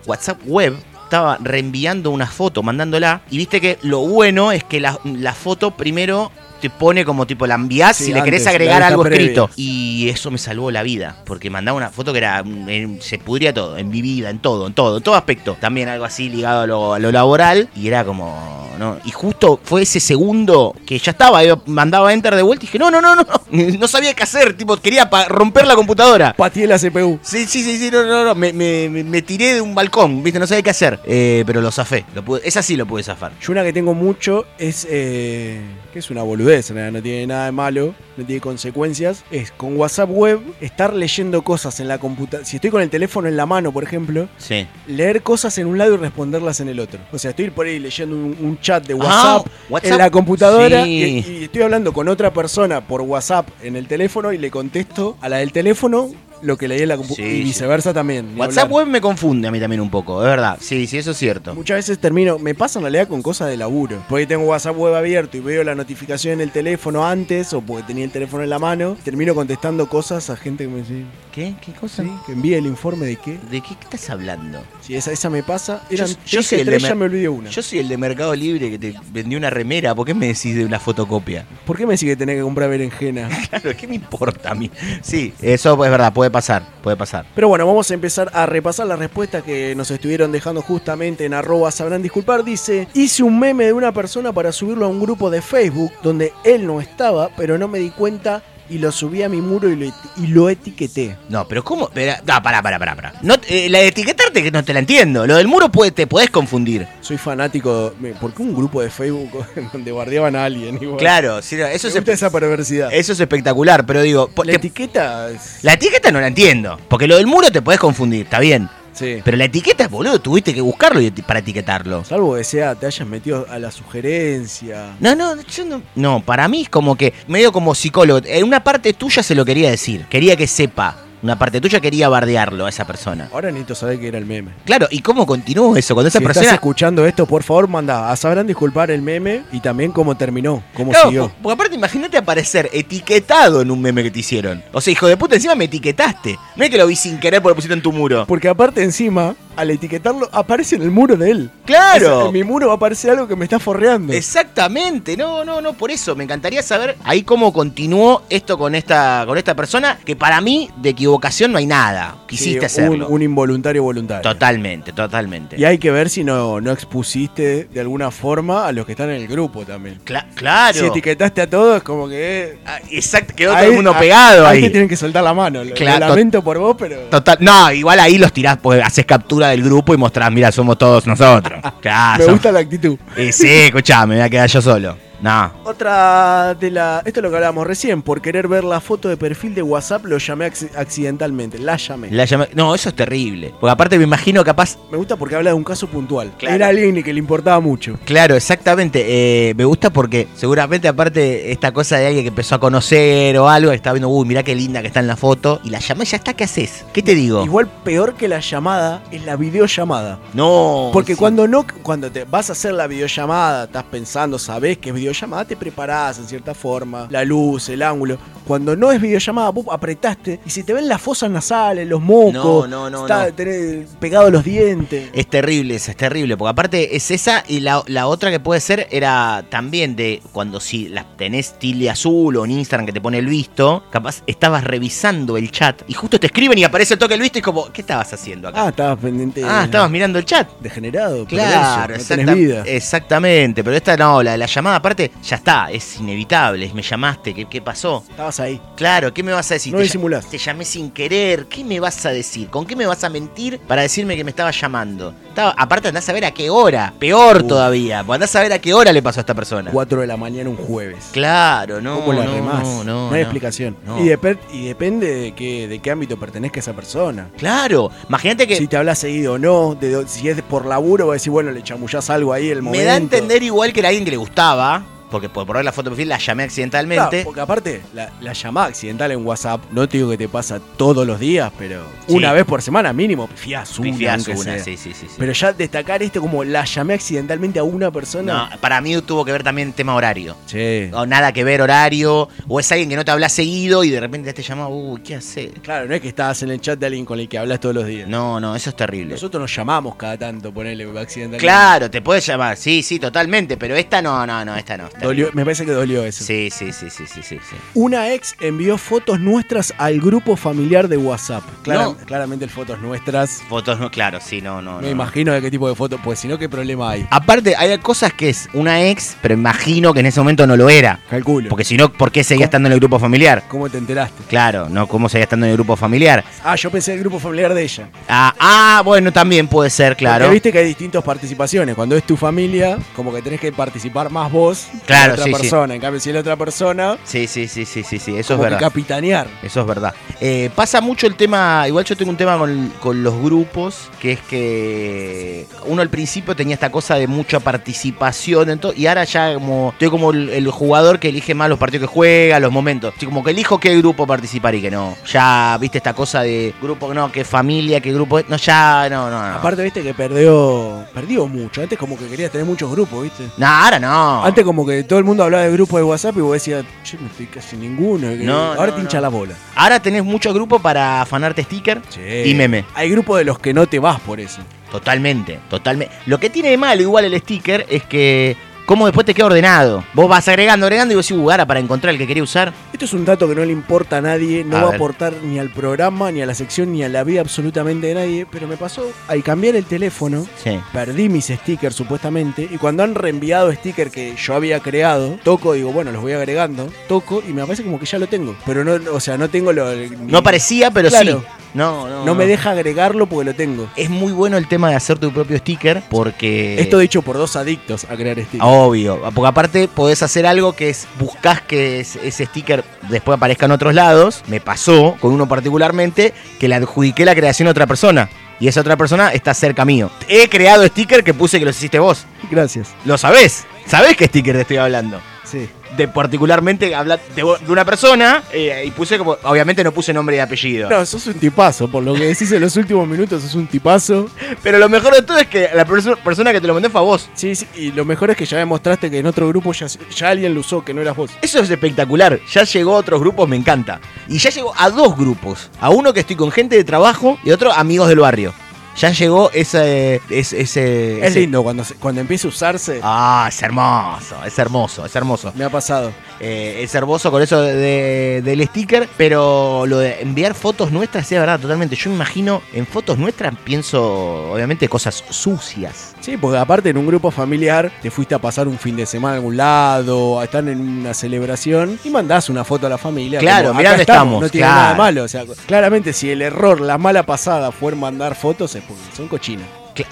WhatsApp web. Estaba reenviando una foto, mandándola. Y viste que lo bueno es que la, la foto primero te pone como tipo la envías Sí, si le querés antes, agregar algo previa. escrito. Y eso me salvó la vida. Porque mandaba una foto que era. en- se pudría todo. En mi vida, en todo, en todo, en todo aspecto. También algo así ligado a lo, a lo laboral. Y era como. ¿no? Y justo fue ese segundo que ya estaba. Yo mandaba enter de vuelta y dije, no, no, no, no. No sabía qué hacer. Tipo, quería romper la computadora. Pateé la CPU. Sí, sí, sí, sí, no, no, no. Me- me tiré de un balcón, ¿viste? No sabía qué hacer. Eh, pero lo zafé. Lo pude, esa sí lo pude zafar. Yo una que tengo mucho es. eh, que es una boludez, en realidad, no tiene nada de malo, no tiene consecuencias. Es con WhatsApp web, estar leyendo cosas en la computadora. Si estoy con el teléfono en la mano, por ejemplo, Sí. leer cosas en un lado y responderlas en el otro. O sea, estoy por ahí leyendo un, un chat de WhatsApp, Ah, WhatsApp. en la computadora Sí. y, y estoy hablando con otra persona por WhatsApp en el teléfono y le contesto a la del teléfono lo que leí en la computadora. Sí, y sí. viceversa también. WhatsApp hablar. web me confunde a mí también un poco, es verdad. Sí, sí, eso es cierto. Muchas veces termino, me pasa en realidad con cosas de laburo. Porque tengo WhatsApp web abierto y veo la notificación en el teléfono antes o porque tenía el teléfono en la mano. Termino contestando cosas a gente que me dice, ¿Qué? ¿Qué cosa? sí, que envíe el informe de qué. ¿De qué estás hablando? Si esa, esa me pasa, eran Yo- yo, soy el de tres, mer- ya me olvidé una. Yo soy el de Mercado Libre que te vendió una remera. ¿Por qué me decís de una fotocopia? ¿Por qué me decís que tenés que comprar berenjena? Claro, ¿qué me importa a mí? Sí, eso es verdad, puede pasar, puede pasar. Pero bueno, vamos a empezar a repasar las respuestas que nos estuvieron dejando justamente en arroba sabrán disculpar. Dice, hice un meme de una persona para subirlo a un grupo de Facebook donde él no estaba, pero no me di cuenta y lo subí a mi muro y lo, y lo etiqueté. No, pero ¿cómo? No, pará, pará, pará. pará. No, eh, la de etiquetarte que no te la entiendo. Lo del muro puede, te podés confundir. Soy fanático, me- ¿por qué un grupo de Facebook donde bardeaban a alguien? Igual? Claro, sí, no, eso Me es, gusta esa perversidad. eso es espectacular, pero digo, po- la etiqueta es- la etiqueta no la entiendo. Porque lo del muro te podés confundir, está bien. Sí. Pero la etiqueta, boludo, tuviste que buscarlo y- para etiquetarlo. Salvo que sea, te hayas metido a la sugerencia. No, no, yo no. No, para mí es como que, medio como psicólogo. En una parte tuya se lo quería decir. Quería que sepa. Una parte tuya quería bardearlo a esa persona. Ahora necesito saber qué era el meme. Claro, ¿y cómo continuó eso? Cuando esa si persona. estás escuchando esto, por favor, manda a sabrán disculpar el meme y también cómo terminó, cómo Claro, siguió. po- porque aparte imagínate aparecer etiquetado en un meme que te hicieron. O sea, hijo de puta, encima me etiquetaste. No es que lo vi sin querer porque lo pusiste en tu muro. Porque aparte encima, al etiquetarlo, aparece en el muro de él. ¡Claro! O sea, en mi muro va a aparecer algo que me está forreando. Exactamente, no, no, no, por eso me encantaría saber ahí cómo continuó esto con esta, con esta persona, que para mí de equivocación no hay nada. Quisiste Sí, hacerlo. Un, involuntario voluntario. Totalmente, totalmente. Y hay que ver si no, no expusiste de alguna forma a los que están en el grupo también. Cla- claro. Si etiquetaste a todos, como que. Ah, Exacto, quedó ahí- todo el mundo ahí- pegado ahí. te tienen que soltar la mano. Claro, lo lamento por vos, pero. Total, no, igual ahí los tirás, pues haces captura del grupo y mostrás, mira, somos todos nosotros. Claro, me somos- gusta la actitud. Y sí, escuchame, me voy a quedar yo solo. No. Otra de la. Esto es lo que hablábamos recién. Por querer ver la foto de perfil de WhatsApp, lo llamé acci- accidentalmente. La llamé. La llamé- No, eso es terrible. Porque aparte me imagino capaz. Me gusta porque habla de un caso puntual. Claro. Era alguien que le importaba mucho. Claro, exactamente. eh, me gusta porque seguramente aparte esta cosa de alguien que empezó a conocer o algo, está viendo, uy, mirá qué linda que está en la foto. Y la llamé, ya está, ¿qué haces? ¿Qué te digo? Igual peor que la llamada es la videollamada. No. Porque sí. cuando no, cuando te vas a hacer la videollamada, estás pensando, sabés que es videollamada te preparás en cierta forma, la luz, el ángulo. Cuando no es videollamada, vos apretaste y se te ven las fosas nasales, los mocos, No, no, no, está, tenés pegado los dientes. Es terrible es terrible, porque aparte es esa y la, la otra que puede ser era también de cuando si las tenés tilde azul o en Instagram que te pone el visto, capaz estabas revisando el chat y justo te escriben y aparece el toque el visto y es como, ¿qué estabas haciendo acá? Ah, estabas pendiente. Ah, estabas mirando el chat. Degenerado, Claro, perverso, no tenés vida. exactamente, pero esta no, la, la llamada aparte ya está, es inevitable, me llamaste, ¿qué, qué pasó? Estabas ahí. Claro, ¿qué me vas a decir? No te, disimulás. te llamé sin querer, ¿qué me vas a decir? ¿Con qué me vas a mentir para decirme que me estabas llamando? Estaba- aparte andás a ver a qué hora, peor Uh. todavía, pues andás a ver a qué hora le pasó a esta persona. 4 de la mañana un jueves. Claro, no, ¿Cómo la no, remás? no, No, no, hay explicación. Y, depe- y depende de qué, de qué ámbito pertenezca esa persona. Claro, imagínate que Si te hablas seguido o no, de si es por laburo, vas a decir, bueno, le chamullás algo ahí el momento. me da a entender igual que era alguien que le gustaba, porque por poner la foto de perfil la llamé accidentalmente. Claro, porque aparte, la, la llamada accidental en WhatsApp, no te digo que te pasa todos los días, pero Sí. una vez por semana mínimo, pifiás una. Pifiás una, sí, sí, sí. Pero ya destacar esto como la llamé accidentalmente a una persona. No, para mí tuvo que ver también tema horario. Sí. O nada que ver horario, o es alguien que no te habla seguido y de repente te llama, uy, ¿qué hace? Claro, no es que estás en el chat de alguien con el que hablas todos los días. No, no, eso es terrible. Nosotros nos llamamos cada tanto, ponerle accidentalmente. Claro, te puedes llamar, sí, sí, totalmente, pero esta no, no, no, esta no. esta Dolió- me parece que dolió eso. Sí, sí, sí, sí, sí, sí, sí. Una ex envió fotos nuestras al grupo familiar de WhatsApp. Clara- No. Claramente el fotos nuestras. Fotos, no, claro, sí, no, no. Me no. imagino de qué tipo de fotos, pues si no, ¿qué problema hay? Aparte, hay cosas que es una ex, pero imagino que en ese momento no lo era. Calculo. Porque si no, ¿por qué seguía estando en el grupo familiar? ¿Cómo te enteraste? Claro, no, ¿cómo seguía estando en el grupo familiar? Ah, yo pensé el grupo familiar de ella. Ah, ah, bueno, también puede ser, claro. Porque viste que hay distintas participaciones. Cuando es tu familia, como que tenés que participar más vos que Claro, la otra sí, sí. persona. En cambio, si es la otra persona, Sí, sí, sí, sí, sí, sí, eso como es que verdad. capitanear. Eso es verdad. Eh, pasa mucho el tema, igual yo tengo un tema con, con los grupos, que es que uno al principio tenía esta cosa de mucha participación en todo, y ahora ya como estoy como el, el jugador que elige más los partidos que juega, los momentos. Estoy como que elijo qué grupo participar y que no. Ya viste esta cosa de grupo, no, que familia, qué grupo. No, ya, no, no, no. Aparte, viste que perdió perdió mucho. Antes como que querías tener muchos grupos, ¿viste? No, ahora no. Antes como que todo el mundo hablaba de grupos de WhatsApp y vos decías, yo no estoy casi ninguno. No, Ahora no, te hincha no. la bola. Ahora tenés muchos grupos para afanarte sticker y meme. Hay grupos de los que no te vas por eso. Totalmente, totalmente. Lo que tiene de malo igual el sticker es que cómo después te queda ordenado. Vos vas agregando, agregando y vos decís, "Uh, ahora para encontrar el que quería usar. Esto es un dato que no le importa a nadie, no A va a aportar ni al programa, ni a la sección, ni a la vida absolutamente de nadie, pero me pasó al cambiar el teléfono, Sí. perdí mis stickers supuestamente, y cuando han reenviado stickers que yo había creado, toco, digo, bueno, los voy agregando, toco y me aparece como que ya lo tengo, pero no, o sea, no tengo lo... No parecía, pero Claro. sí. No, no. No me deja agregarlo porque lo tengo. Es muy bueno el tema de hacer tu propio sticker porque. Esto dicho por dos adictos a crear stickers. Obvio, porque aparte podés hacer algo que es buscas que es- ese sticker después aparezca en otros lados. Me pasó con uno particularmente que le adjudiqué la creación a otra persona. Y esa otra persona está cerca mío. He creado sticker que puse que los hiciste vos. Gracias. ¿Lo sabés? ¿Sabés qué sticker te estoy hablando? Sí. De particularmente habla de, de una persona eh, y puse como. Obviamente no puse nombre y apellido. No, sos un tipazo, por lo que decís en los últimos minutos, sos un tipazo. Pero lo mejor de todo es que la perso- persona que te lo mandé fue a vos. Sí, sí, y lo mejor es que ya demostraste que en otro grupo ya, ya alguien lo usó, que no eras vos. Eso es espectacular. Ya llegó a otros grupos, me encanta. Y ya llegó a dos grupos. A uno que estoy con gente de trabajo y otro amigos del barrio. Ya llegó ese. ese, ese- Es ese- lindo cuando, se- cuando empieza a usarse. Ah, es hermoso, es hermoso, es hermoso. Me ha pasado. Eh, es hermoso con eso de- de- del sticker, pero lo de enviar fotos nuestras, sí, es verdad, totalmente. Yo me imagino, en fotos nuestras pienso, obviamente, cosas sucias. Sí, porque aparte en un grupo familiar te fuiste a pasar un fin de semana a algún lado, a estar en una celebración y mandás una foto a la familia. Claro, como, mirá dónde estamos, No tiene claro. nada de malo. O sea, claramente si el error, la mala pasada fue mandar fotos, es porque son cochinas.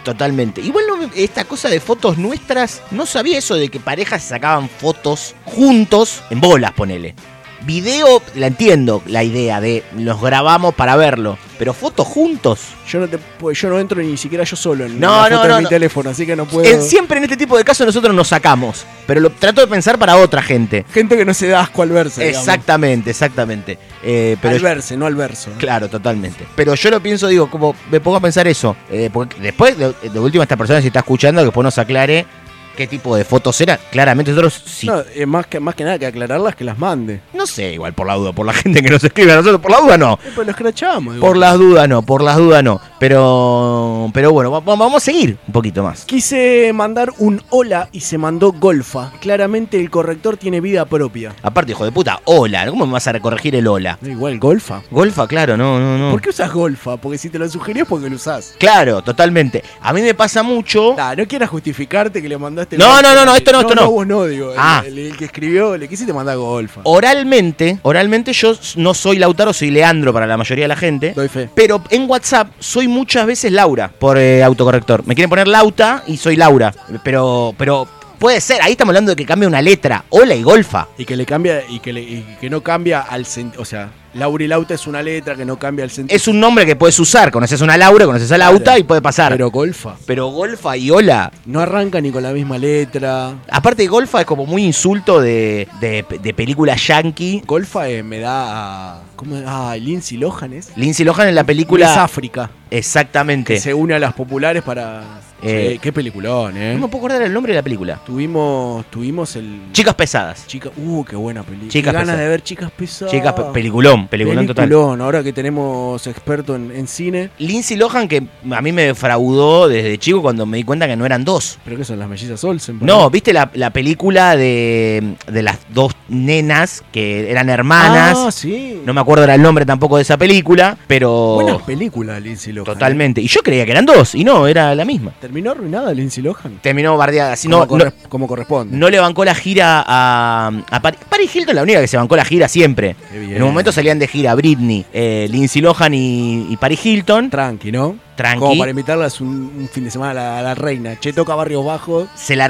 Totalmente. Igual no esta cosa de fotos nuestras, no sabía eso de que parejas sacaban fotos juntos en bolas, ponele. Video, la entiendo, la idea de los grabamos para verlo. Pero fotos juntos. Yo no te pues yo no entro ni siquiera yo solo en No, la no, foto no, de mi no. teléfono, así que no puedo. En- siempre en este tipo de casos nosotros nos sacamos. Pero lo trato de pensar para otra gente. Gente que no se da asco al verse. digamos. Exactamente, exactamente. Eh, pero al verse, no al verso. Claro, totalmente. Pero yo lo pienso, digo, como me pongo a pensar eso. eh, porque después, de, de última, esta persona si está escuchando, que después nos aclare qué tipo de fotos era. Claramente nosotros sí. No, eh, más, que, más que nada que aclararlas que las mande. No sé, igual por la duda, por la gente que nos escribe a nosotros, por la duda no. Eh, pues lo escrachamos. Por las dudas no, por las dudas no. Pero, pero bueno, va- va- vamos a seguir un poquito más. Quise mandar un hola y se mandó golfa. Claramente el corrector tiene vida propia. Aparte, hijo de puta, hola, ¿cómo me vas a corregir el hola? Igual golfa. Golfa, claro, no, no, no. ¿Por qué usas golfa? Porque si te lo sugerí es porque lo usás. Claro, totalmente. A mí me pasa mucho. Ah, no quieras justificarte que le mandaste. No, golfa. no, no, no, esto no, esto no. No, vos no, digo. Ah. El, el que escribió, le quisiste mandar golfa. Oralmente, oralmente yo no soy Lautaro, soy Leandro para la mayoría de la gente. Doy fe. Pero en WhatsApp soy muchas veces Laura por eh, autocorrector. Me quieren poner Lauta y soy Laura. Pero, pero puede ser. Ahí estamos hablando de que cambia una letra. Hola y golfa. Y que le cambia, y que, le- y que no cambia al sentido. O sea, Laura y Lauta es una letra que no cambia el sentido. Es un nombre que puedes usar. Conoces a una Laura, conoces a Lauta y puede pasar. Pero golfa. Pero golfa y hola. No arranca ni con la misma letra. Aparte, golfa es como muy insulto de, de, de película yankee. Golfa eh, me da a. ¿Cómo es? Ah, Lindsay Lohan es. Lindsay Lohan en la película. Es África. Exactamente. Que se une a las populares para. Eh, Sí, qué peliculón, eh. No me puedo acordar el nombre de la película. Tuvimos, tuvimos el. Chicas pesadas. Chica, uh, qué buena película. Chicas ganas de ver chicas pesadas. Chicas, pe- peliculón, peliculón total. Peliculón, ahora que tenemos experto en, en cine. Lindsay Lohan que a mí me defraudó desde chico cuando me di cuenta que no eran dos. ¿Pero qué son las mellizas Olsen? No, ¿viste la, la película de, de las dos nenas que eran hermanas? Ah, sí. No me acuerdo era el nombre tampoco de esa película, pero... Buena película, Lindsay Lohan. Totalmente. Y yo creía que eran dos, y no, era la misma. ¿Terminó arruinada Lindsay Lohan? Terminó bardeada. Así como, no, corre- no, como corresponde. no le bancó la gira a, a Paris. Paris Hilton, la única que se bancó la gira siempre. En un momento salían de gira Britney, eh, Lindsay Lohan y, y Paris Hilton. Tranqui, ¿no? Tranqui. Como para invitarlas un, un fin de semana a la, a la reina. Che, toca Barrios Bajos. se la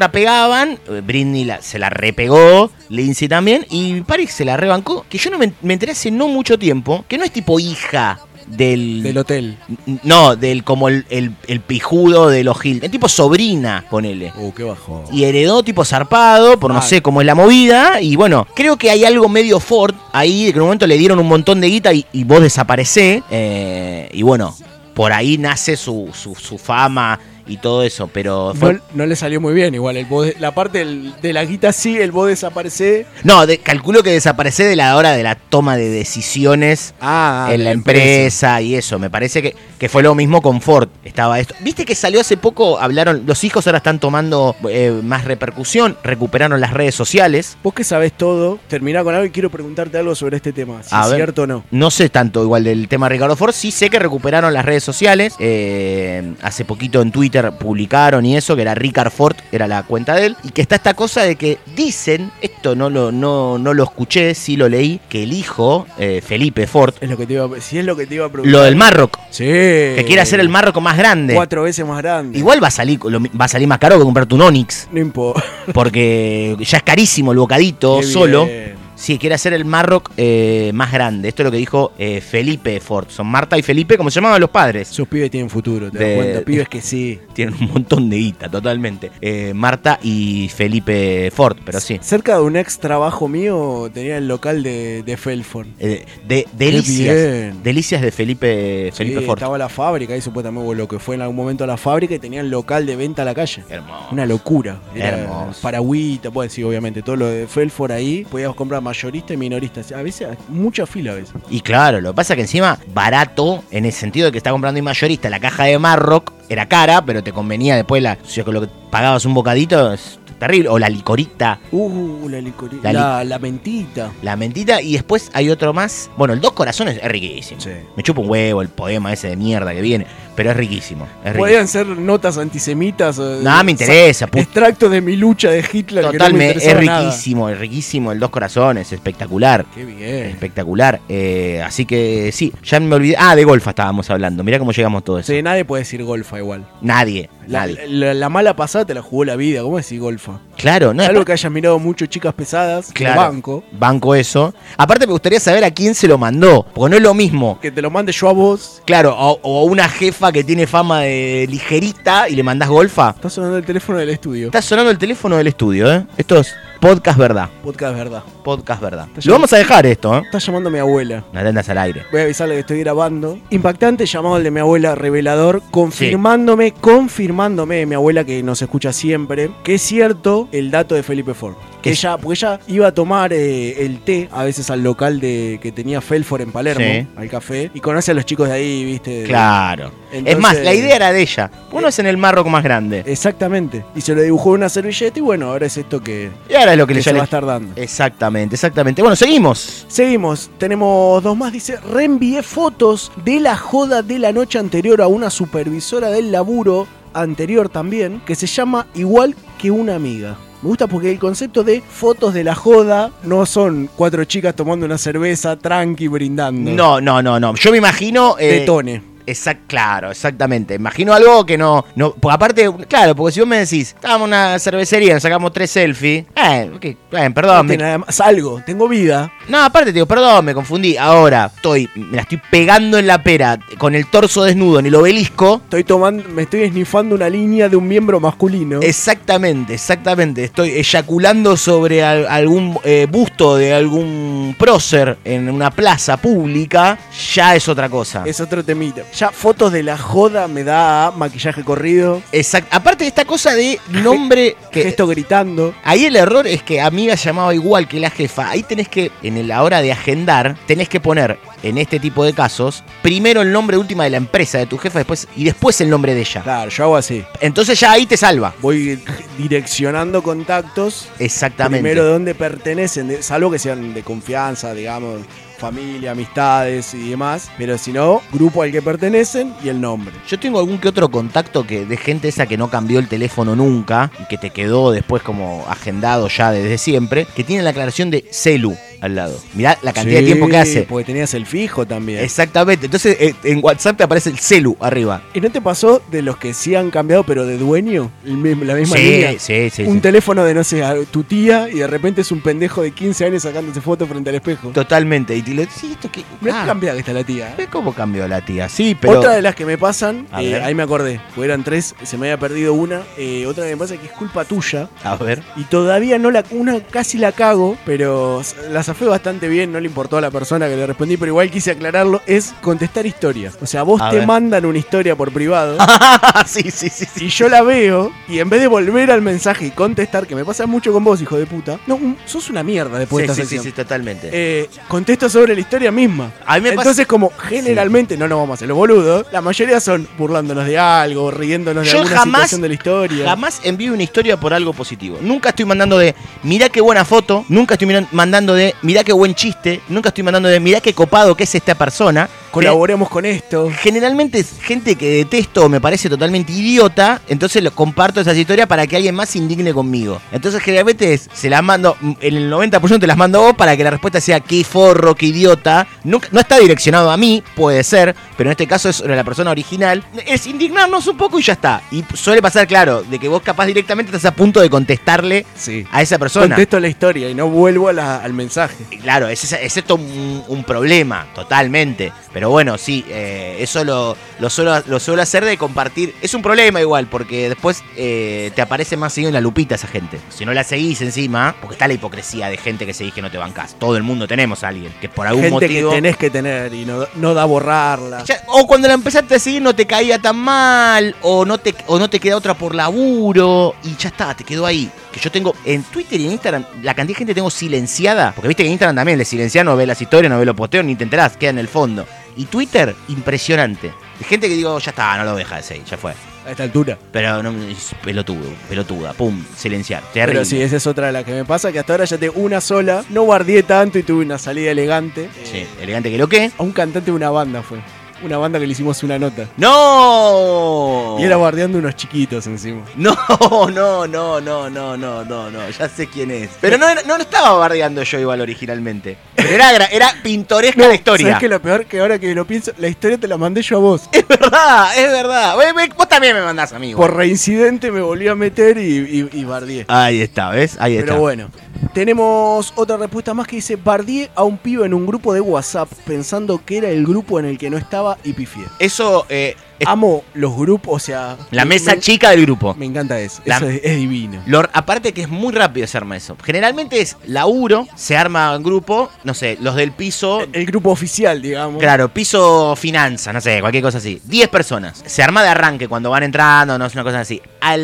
recontrapegaban, eh, Britney la- se la repegó, Lindsay también, y Paris se la rebancó, que yo no me, me enteré hace no mucho tiempo, que no es tipo hija del... Del hotel. No, del como el, el- el pijudo de los Hilton, es tipo sobrina, ponele. Uh, qué bajo. Y heredó tipo zarpado, por no Ah. sé cómo es la movida. Y bueno, creo que hay algo medio Ford ahí, de que en un momento le dieron un montón de guita y, y vos desaparecés. eh, y bueno, por ahí nace su, su, su fama y todo eso. Pero fue- No, no le salió muy bien, igual. El de- la parte del- de la guita sí, el vos desaparece. No, de- calculo que desaparece de la hora de la toma de decisiones Ah, en de la empresa. y eso. Me parece que, que fue lo mismo con Ford. Estaba esto. Viste que salió hace poco, hablaron, los hijos ahora están tomando eh, más repercusión, recuperaron las redes sociales. Vos que sabés todo, terminá con algo y quiero preguntarte algo sobre este tema. Si A es ver. cierto o no. No sé tanto igual del tema de Ricardo Ford, sí sé que recuperaron las redes sociales. eh, hace poquito en Twitter publicaron y eso, que era Ricard Ford, era la cuenta de él. Y que está esta cosa de que dicen, esto no lo, no, no lo escuché, sí lo leí, que el hijo, eh, Felipe Ford, Es lo que te iba a, si es lo que te iba a preguntar. lo del Marrock, Sí. que quiere hacer el Marrock más grande. Cuatro veces más grande. Igual va a salir lo va a salir más caro que comprarte un Onix, No importa. porque ya es carísimo el bocadito Qué solo. bien. Sí, quiere hacer el Marrock eh, más grande. Esto es lo que dijo eh, Felipe Ford. Son Marta y Felipe, como se llamaban los padres. Esos pibes tienen futuro, te das cuenta. Pibes que sí. Tienen un montón de guita, totalmente. Eh, Marta y Felipe Ford, pero sí. Cerca de un ex trabajo mío tenía el local de, de Felford. De, delicias. Delicias de Felipe, Felipe Sí, Ford. estaba la fábrica, ahí supuestamente lo que fue en algún momento la fábrica y tenían local de venta a la calle. Hermoso. Una locura. Era Hermoso. Paragüita, pues sí, obviamente. Todo lo de Felford ahí. Podíamos comprar mayorista y minorista. A veces, mucha fila a veces. Y claro, lo que pasa es que encima barato, en el sentido de que está comprando y mayorista, la caja de Marrock era cara, pero te convenía después la, si lo que pagabas un bocadito, terrible. O la licorita, Uh, la licorita. La La, la mentita. la mentita, y después hay otro más. Bueno, el dos corazones es riquísimo. Sí. Me chupa un huevo el poema ese de mierda que viene, pero es riquísimo. Es. Podían ser notas antisemitas. o- No, me interesa, Extractos de mi lucha de Hitler. no Totalmente, es nada. riquísimo, es riquísimo el dos corazones, espectacular. Qué bien. Espectacular. Eh, así que sí, ya me olvidé. Ah, de golfa estábamos hablando. Mirá cómo llegamos todo eso. Sí, nadie puede decir golfa igual. Nadie, La, nadie. la- la mala pasada te la jugó la vida. ¿Cómo decir golfa? Claro, no es Algo que hayas mirado mucho chicas pesadas, Claro. banco, Banco eso. Aparte me gustaría saber a quién se lo mandó, porque no es lo mismo. que te lo mande yo a vos. Claro, o, o una jefa que tiene fama de ligerita y le mandás golfa. Está sonando el teléfono del estudio. Está sonando el teléfono del estudio, ¿eh? Esto es podcast verdad. Podcast verdad. Podcast verdad. Lo vamos a dejar esto, ¿eh? Está llamando a mi abuela. No atendas al aire. Voy a avisarle que estoy grabando. Impactante llamado el de mi abuela revelador, confirmándome, confirmándome, mi abuela que nos escucha siempre, que es cierto el dato de Felipe Ford. Que Es- ella, porque ella iba a tomar eh, el té a veces al local de que tenía Felford en Palermo, Sí. al café, y conoce a los chicos de ahí, viste. Claro. es más, la idea era de ella. Uno es en el marroco más grande. Exactamente. Y se lo dibujó en una servilleta y bueno, ahora es esto que, Y ahora es lo que, que le se ya va le- a estar dando. Exactamente, exactamente. Bueno, seguimos. Seguimos, tenemos dos más. Dice, reenvié fotos de la joda de la noche anterior a una supervisora del laburo anterior también, que se llama igual que una amiga. Me gusta porque el concepto de fotos de la joda no son cuatro chicas tomando una cerveza tranqui brindando. No, no, no, no. Yo me imagino. eh, Detone. Exact, claro, exactamente. Imagino algo que no, no. Porque aparte, claro, porque si vos me decís, estábamos en una cervecería, nos sacamos tres selfies. Eh, ok, bien, perdón. No me- tiene nada más. Salgo, tengo vida. No, aparte te digo, perdón, me confundí. Ahora estoy, me la estoy pegando en la pera con el torso desnudo en el obelisco. Estoy tomando, me estoy esnifando una línea de un miembro masculino. Exactamente, exactamente. Estoy eyaculando sobre al- algún eh, busto de algún prócer en una plaza pública. Ya es otra cosa. Es otro temita. Ya fotos de la joda me da a maquillaje corrido. Exacto. Aparte de esta cosa de nombre que. Gesto gritando. Ahí el error es que amiga llamaba igual que la jefa. Ahí tenés que, en la hora de agendar, tenés que poner, en este tipo de casos, primero el nombre última de la empresa de tu jefa después, y después el nombre de ella. Claro, yo hago así. Entonces ya ahí te salva. Voy direccionando contactos. Exactamente. Primero de dónde pertenecen, salvo que sean de confianza, digamos, familia, amistades y demás. Pero si no, grupo al que pertenecen y el nombre. Yo tengo algún que otro contacto que de gente esa que no cambió el teléfono nunca y que te quedó después como agendado ya desde siempre, que tiene la aclaración de celu al lado. Mirá la cantidad de tiempo que hace. Porque tenías el fijo también. Exactamente. Entonces eh, en WhatsApp te aparece el celu arriba. ¿Y no te pasó de los que sí han cambiado, pero de dueño? La misma Sí, línea. sí, sí, Un sí. teléfono de, no sé, a tu tía y de repente es un pendejo de 15 años sacándose fotos frente al espejo. Totalmente. Y te lo sí, esto que. Mirá ah, cambiada que está la tía. ¿eh? ¿ves ¿Cómo cambió la tía? Sí, pero. Otra de las que me pasan, eh, ahí me acordé, porque eran tres, se me había perdido una. eh, otra que me pasa que es culpa tuya. A ver. Y todavía no la, una casi la cago, pero la zafé bastante bien, no le importó a la persona que le respondí, pero igual quise aclararlo, es contestar historias. O sea, vos A te ver. mandan una historia por privado. sí, sí, sí, sí. Y yo la veo, y en vez de volver al mensaje y contestar, que me pasa mucho con vos, hijo de puta, no, un- sos una mierda después Sí, de esta sí, sí, sección. sí, totalmente. Eh, contesto sobre la historia misma. A mí me pasa- Entonces, como generalmente no nos vamos a hacer los boludos, la mayoría son burlándonos de algo, riéndonos de Yo alguna jamás, situación de la historia. jamás envío una historia por algo positivo. Nunca estoy mandando de, mirá qué buena foto. Nunca estoy mandando de, mirá qué buen chiste. Nunca estoy mandando de, mirá qué copado que es esta persona. Colaboremos con esto. Generalmente es gente que detesto o me parece totalmente idiota, entonces lo comparto esas historias para que alguien más se indigne conmigo. Entonces generalmente es, se las mando, mm, en el 90% te las mando vos para que la respuesta sea qué forro, qué idiota. Nunca, no está direccionado a mí, puede ser, pero en este caso es sobre la persona original. Es indignarnos un poco y ya está. Y suele pasar, claro, de que vos capaz directamente estás a punto de contestarle Sí. a esa persona. Contesto la historia y no vuelvo a la- al mensaje. Claro, es, es esto un, un problema, totalmente. Pero bueno, sí, eh, eso lo, lo, suelo, lo suelo hacer de compartir. Es un problema igual, porque después eh, te aparece más seguido en la lupita esa gente. Si no la seguís encima, porque está la hipocresía de gente que seguís que no te bancás. Todo el mundo tenemos a alguien que por algún Gente motivo. que tenés que tener y no, no da borrarla. Ya- o cuando la empezaste a seguir no te caía tan mal, o no te, o no te queda otra por laburo, y ya está, te quedó ahí. Que yo tengo en Twitter y en Instagram, la cantidad de gente que tengo silenciada, porque viste que en Instagram también le silencian, no ve las historias, no ve los posteos, ni te enterás, queda en el fondo. Y Twitter, impresionante. Hay gente que digo, ya está, no lo deja de seguir, ya fue. A esta altura. Pero no, es pelotudo, pelotuda, pum, silenciar. Pero Terrible. sí, esa es otra de las que me pasa, que hasta ahora ya tengo una sola. No guardié tanto y tuve una salida elegante. Sí, elegante que lo que. A un cantante de una banda fue. Una banda que le hicimos una nota. ¡No! Y era bardeando unos chiquitos encima. No, no, no, no, no, no, no, no, ya sé quién es. Pero no, era- no lo estaba bardeando yo igual originalmente. Pero era, gra- era pintoresca la historia. ¿Sabes qué es lo peor? Que ahora que lo pienso, la historia te la mandé yo a vos. Es verdad, es verdad. Ve- ve, Vos también me mandás, amigo. Por reincidente me volví a meter y, y, y bardeé. Ahí está, ¿ves? Ahí está. Pero bueno, tenemos otra respuesta más que dice: Bardié a un pibe en un grupo de WhatsApp pensando que era el grupo en el que no estaba y pifié. Eso, eh, Amo los grupos, o sea. la me- mesa me- chica del grupo. Me encanta eso. La- Eso es, es divino. Lo- aparte que es muy rápido se arma eso. Generalmente es laburo, se arma en grupo, no sé, los del piso, El grupo oficial, digamos. claro, piso finanzas, no sé, cualquier cosa así. 10 personas. Se arma de arranque cuando van entrando, no es una cosa así. Al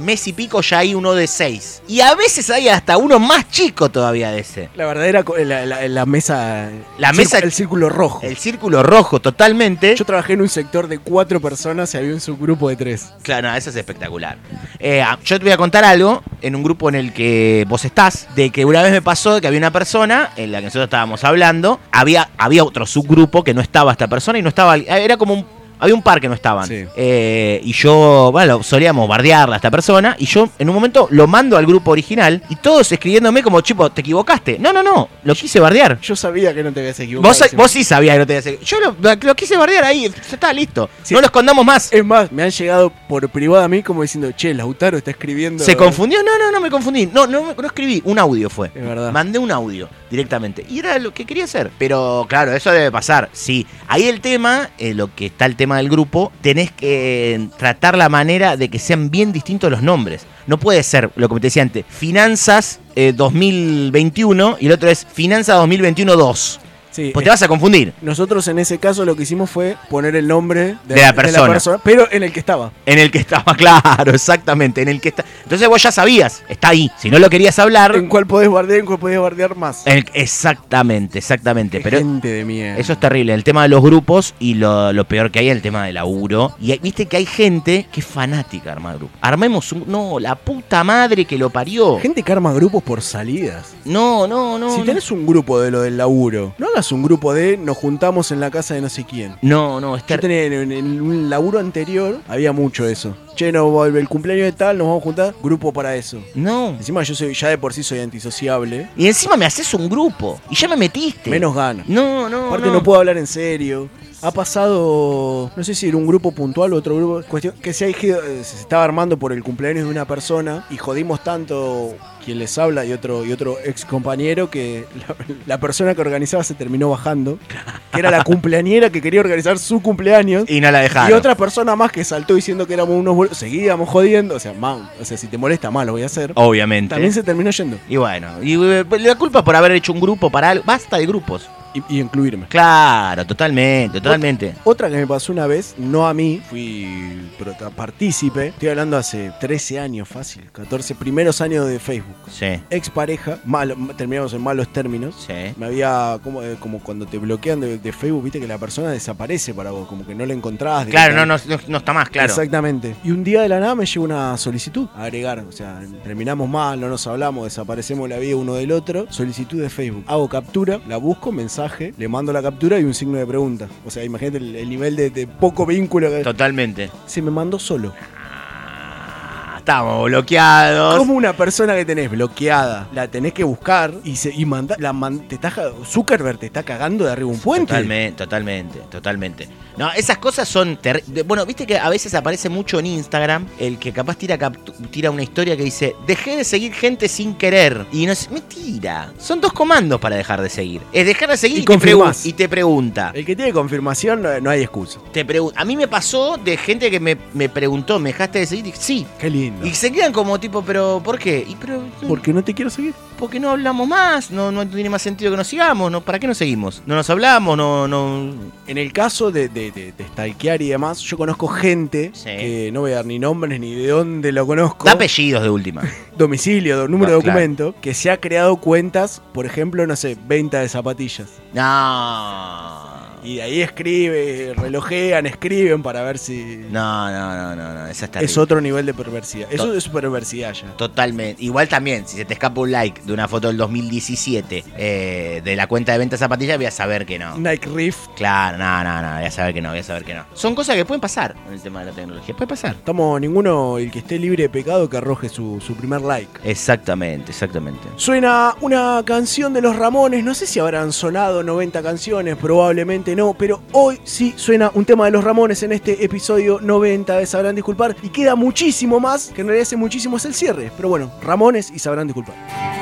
mes y pico ya hay uno de 6. Y a veces hay hasta uno más chico todavía de ese. La verdadera. La, la- la mesa. La el mesa- círculo- El círculo rojo. El círculo rojo totalmente. Yo trabajé en un sector de cuatro personas y había un subgrupo de tres. Claro, no, eso es espectacular. Eh, ah, yo te voy a contar algo en un grupo en el que vos estás, de que una vez me pasó que había una persona en la que nosotros estábamos hablando, había, había otro subgrupo que no estaba esta persona y no estaba, era como un... Había un par que no estaban. Sí. Eh, y yo, bueno, solíamos bardearla a esta persona. Y yo, en un momento, lo mando al grupo original. Y todos escribiéndome como, chico, te equivocaste. No, no, no. Lo quise bardear. Yo sabía que no te habías equivocado. Vos, vos sí sabías que no te a hacer- Yo lo, lo quise bardear ahí. Ya está, listo. Sí. No lo escondamos más. Es más, me han llegado por privado a mí como diciendo, che, Lautaro está escribiendo. ¿Se confundió? No, no, no me confundí. No, no, no escribí. Un audio fue. Es verdad. Mandé un audio directamente. Y era lo que quería hacer. Pero claro, eso debe pasar. Sí. Ahí el tema, eh, lo que está el tema del grupo, tenés que eh, tratar la manera de que sean bien distintos los nombres. No puede ser, lo que te decía antes, Finanzas eh, 2021 y el otro es Finanzas 2021-2. Sí, Pues te vas a confundir. Nosotros en ese caso lo que hicimos fue poner el nombre De la persona. pero en el que estaba. En el que estaba, claro, exactamente. En el que está. Entonces vos ya sabías, está ahí. Si no lo querías hablar. En cuál podés bardear, en cuál podés bardear más. el- exactamente, exactamente. Qué Pero gente de mierda. Eso es terrible, el tema de los grupos y lo, lo peor que hay es el tema del laburo. Y hay- viste que hay gente que es fanática de armar grupos. Armemos un... No, la puta madre que lo parió. Gente que arma grupos por salidas. No, no, no. si no. tenés un grupo de lo del laburo, no hagas un grupo de nos juntamos en la casa de no sé quién. No, no, es Yo tenía en, un laburo anterior, había mucho eso. Che, no, vuelve el cumpleaños de tal, nos vamos a juntar, grupo para eso. No. Encima yo soy, ya de por sí soy antisociable. Y encima me haces un grupo. Y ya me metiste. Menos ganas. No, no, Aparte no. no puedo hablar en serio. Ha pasado, no sé si era un grupo puntual o otro grupo, cuestión que se, ha eh, se estaba armando por el cumpleaños de una persona y jodimos tanto quien les habla y otro y otro ex compañero que la, la persona que organizaba se terminó bajando, que era la cumpleañera que quería organizar su cumpleaños. Y no la dejaron. Y otra persona más que saltó diciendo que éramos unos bol- seguíamos jodiendo, o sea, man, o sea, si te molesta más lo voy a hacer. Obviamente. También se terminó yendo Y bueno, y eh, la culpa es por haber hecho un grupo para algo. Basta de grupos. Y, y incluirme. Claro, totalmente, totalmente. Otra que me pasó una vez, no a mí, fui partícipe. Estoy hablando hace 13 años, fácil, 14 primeros años de Facebook. Sí, Ex pareja, malo, terminamos en malos términos. sí. Me había, como, eh, como cuando te bloquean de, de Facebook, viste que la persona desaparece para vos, como que no la encontrás. Claro, no, no, no, no está más, claro. Exactamente. Y un día de la nada me llegó una solicitud a agregar. O sea, terminamos mal, no nos hablamos, desaparecemos la vida uno del otro. Solicitud de Facebook. Hago captura, la busco, mensaje, le mando la captura y un signo de pregunta. O sea, imagínate el, el nivel de, de poco vínculo que Totalmente. se me mandó solo. Ah, Estamos bloqueados. Como una persona que tenés bloqueada, la tenés que buscar y, se, y manda, la man- te está, Zuckerberg te está cagando de arriba un puente. Totalmente, totalmente, totalmente. No, esas cosas son ter- de- Bueno, viste que a veces aparece mucho en Instagram el que capaz tira, tira una historia que dice dejé de seguir gente sin querer. Y no es mentira. Son dos comandos para dejar de seguir. Es dejar de seguir Y y, te, y te pregunta. El que tiene confirmación no, no hay excusa. Te a mí me pasó de gente que me, me preguntó, ¿me dejaste de seguir? Y sí. Qué lindo. Y se quedan como tipo, pero ¿por qué? Y pero Porque no te quiero seguir. porque no hablamos más, no, no tiene más sentido que nos sigamos, no, ¿para qué nos seguimos? No nos hablamos, no, no. En el caso de, de, de stalkear y demás, yo conozco gente Sí. que no voy a dar ni nombres ni de dónde lo conozco. Da apellidos de última. domicilio, do- número No, de claro. documento, que se ha creado cuentas, por ejemplo, no sé, venta de zapatillas. No. Y de ahí escribe, relojean, escriben para ver si... No, no, no, no, no, esa está Es otro nivel de perversidad. Eso es perversidad ya. Totalmente. Igual también, si se te escapa un like de una foto del 2017 eh, de la cuenta de venta de zapatillas, voy a saber que no. Nike Riff. Claro, no, no, no, voy a saber que no, voy a saber que no. Son cosas que pueden pasar en el tema de la tecnología. Puede pasar. Estamos ninguno, el que esté libre de pecado, que arroje su, su primer like. Exactamente, exactamente. Suena una canción de los Ramones, no sé si habrán sonado 90 canciones, probablemente no, pero hoy sí suena un tema de los Ramones en este episodio 90 de Sabrán Disculpar y queda muchísimo más, que en realidad muchísimo es el cierre, pero bueno, Ramones y Sabrán Disculpar.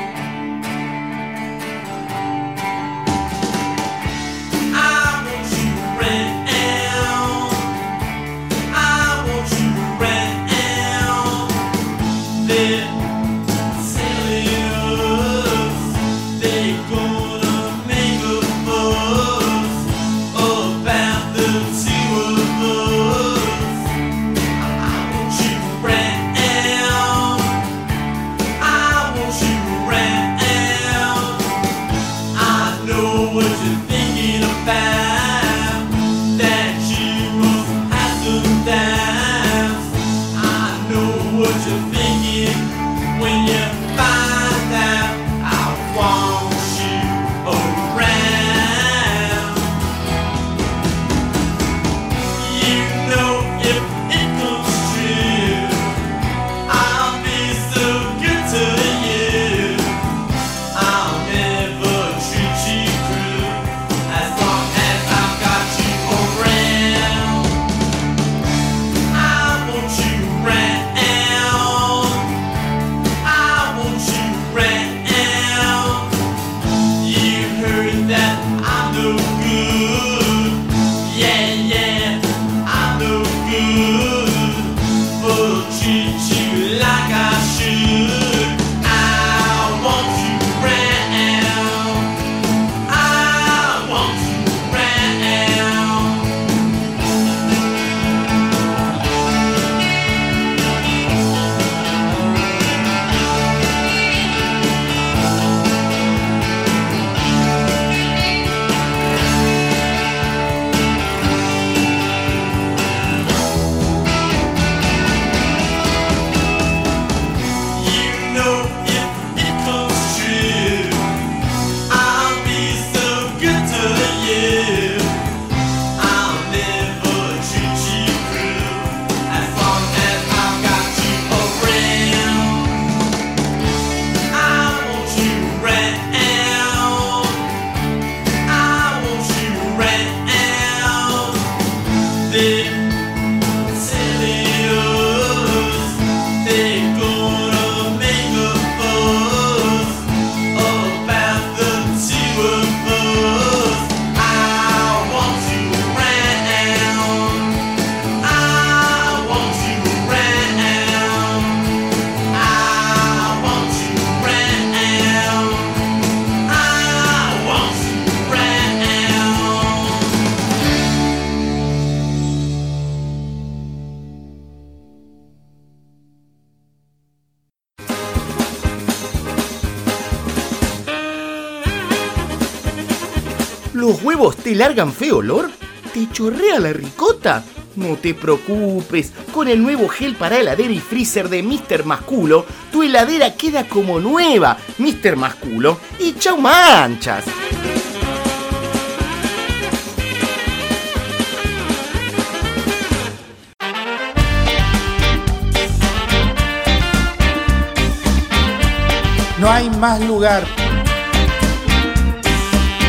Largan feo olor? ¿Te chorrea la ricota? No te preocupes, con el nuevo gel para heladera y freezer de Mr. Masculo, tu heladera queda como nueva, Mr. Masculo, y chau manchas. No hay más lugar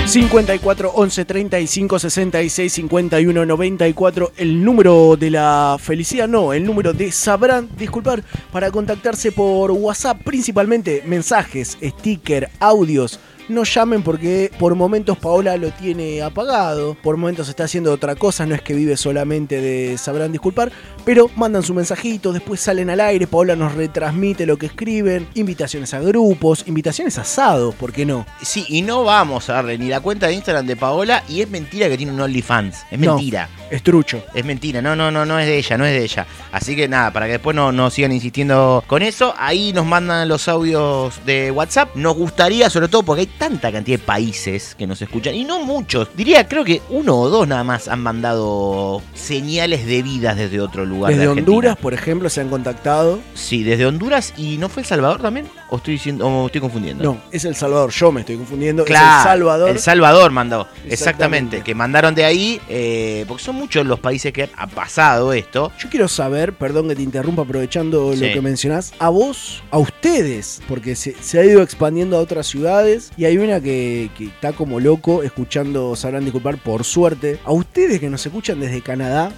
54 11 35 66 51 94 el número de la felicidad no el número de sabrán disculpar para contactarse por WhatsApp principalmente mensajes sticker audios no llamen porque por momentos Paola lo tiene apagado, por momentos está haciendo otra cosa, no es que vive solamente de sabrán disculpar, pero mandan su mensajito, después salen al aire, Paola nos retransmite lo que escriben, invitaciones a grupos, invitaciones a asados, ¿por qué no? Sí, y no vamos a darle ni la cuenta de Instagram de Paola y es mentira que tiene un OnlyFans. Es No, mentira. es trucho. Es mentira, no, no, no, no es de ella, no es de ella. Así que nada, para que después no, no sigan insistiendo con eso, ahí nos mandan los audios de WhatsApp. Nos gustaría, sobre todo porque hay tanta cantidad de países que nos escuchan, y no muchos, diría creo que uno o dos nada más han mandado señales de vida desde otro lugar. Desde de. Honduras, por ejemplo, se han contactado. Sí, desde Honduras y no fue El Salvador también, o estoy diciendo, o estoy confundiendo. No, es El Salvador, yo me estoy confundiendo. Claro, es El Salvador. El Salvador mandó, exactamente, Exactamente. que mandaron de ahí, eh, porque son muchos los países que ha pasado esto. Yo quiero saber, perdón que te interrumpa aprovechando Sí. lo que mencionás, a vos, a ustedes, porque se, se ha ido expandiendo a otras ciudades y hay una que, que está como loco escuchando, sabrán disculpar, por suerte. A ustedes que nos escuchan desde Canadá,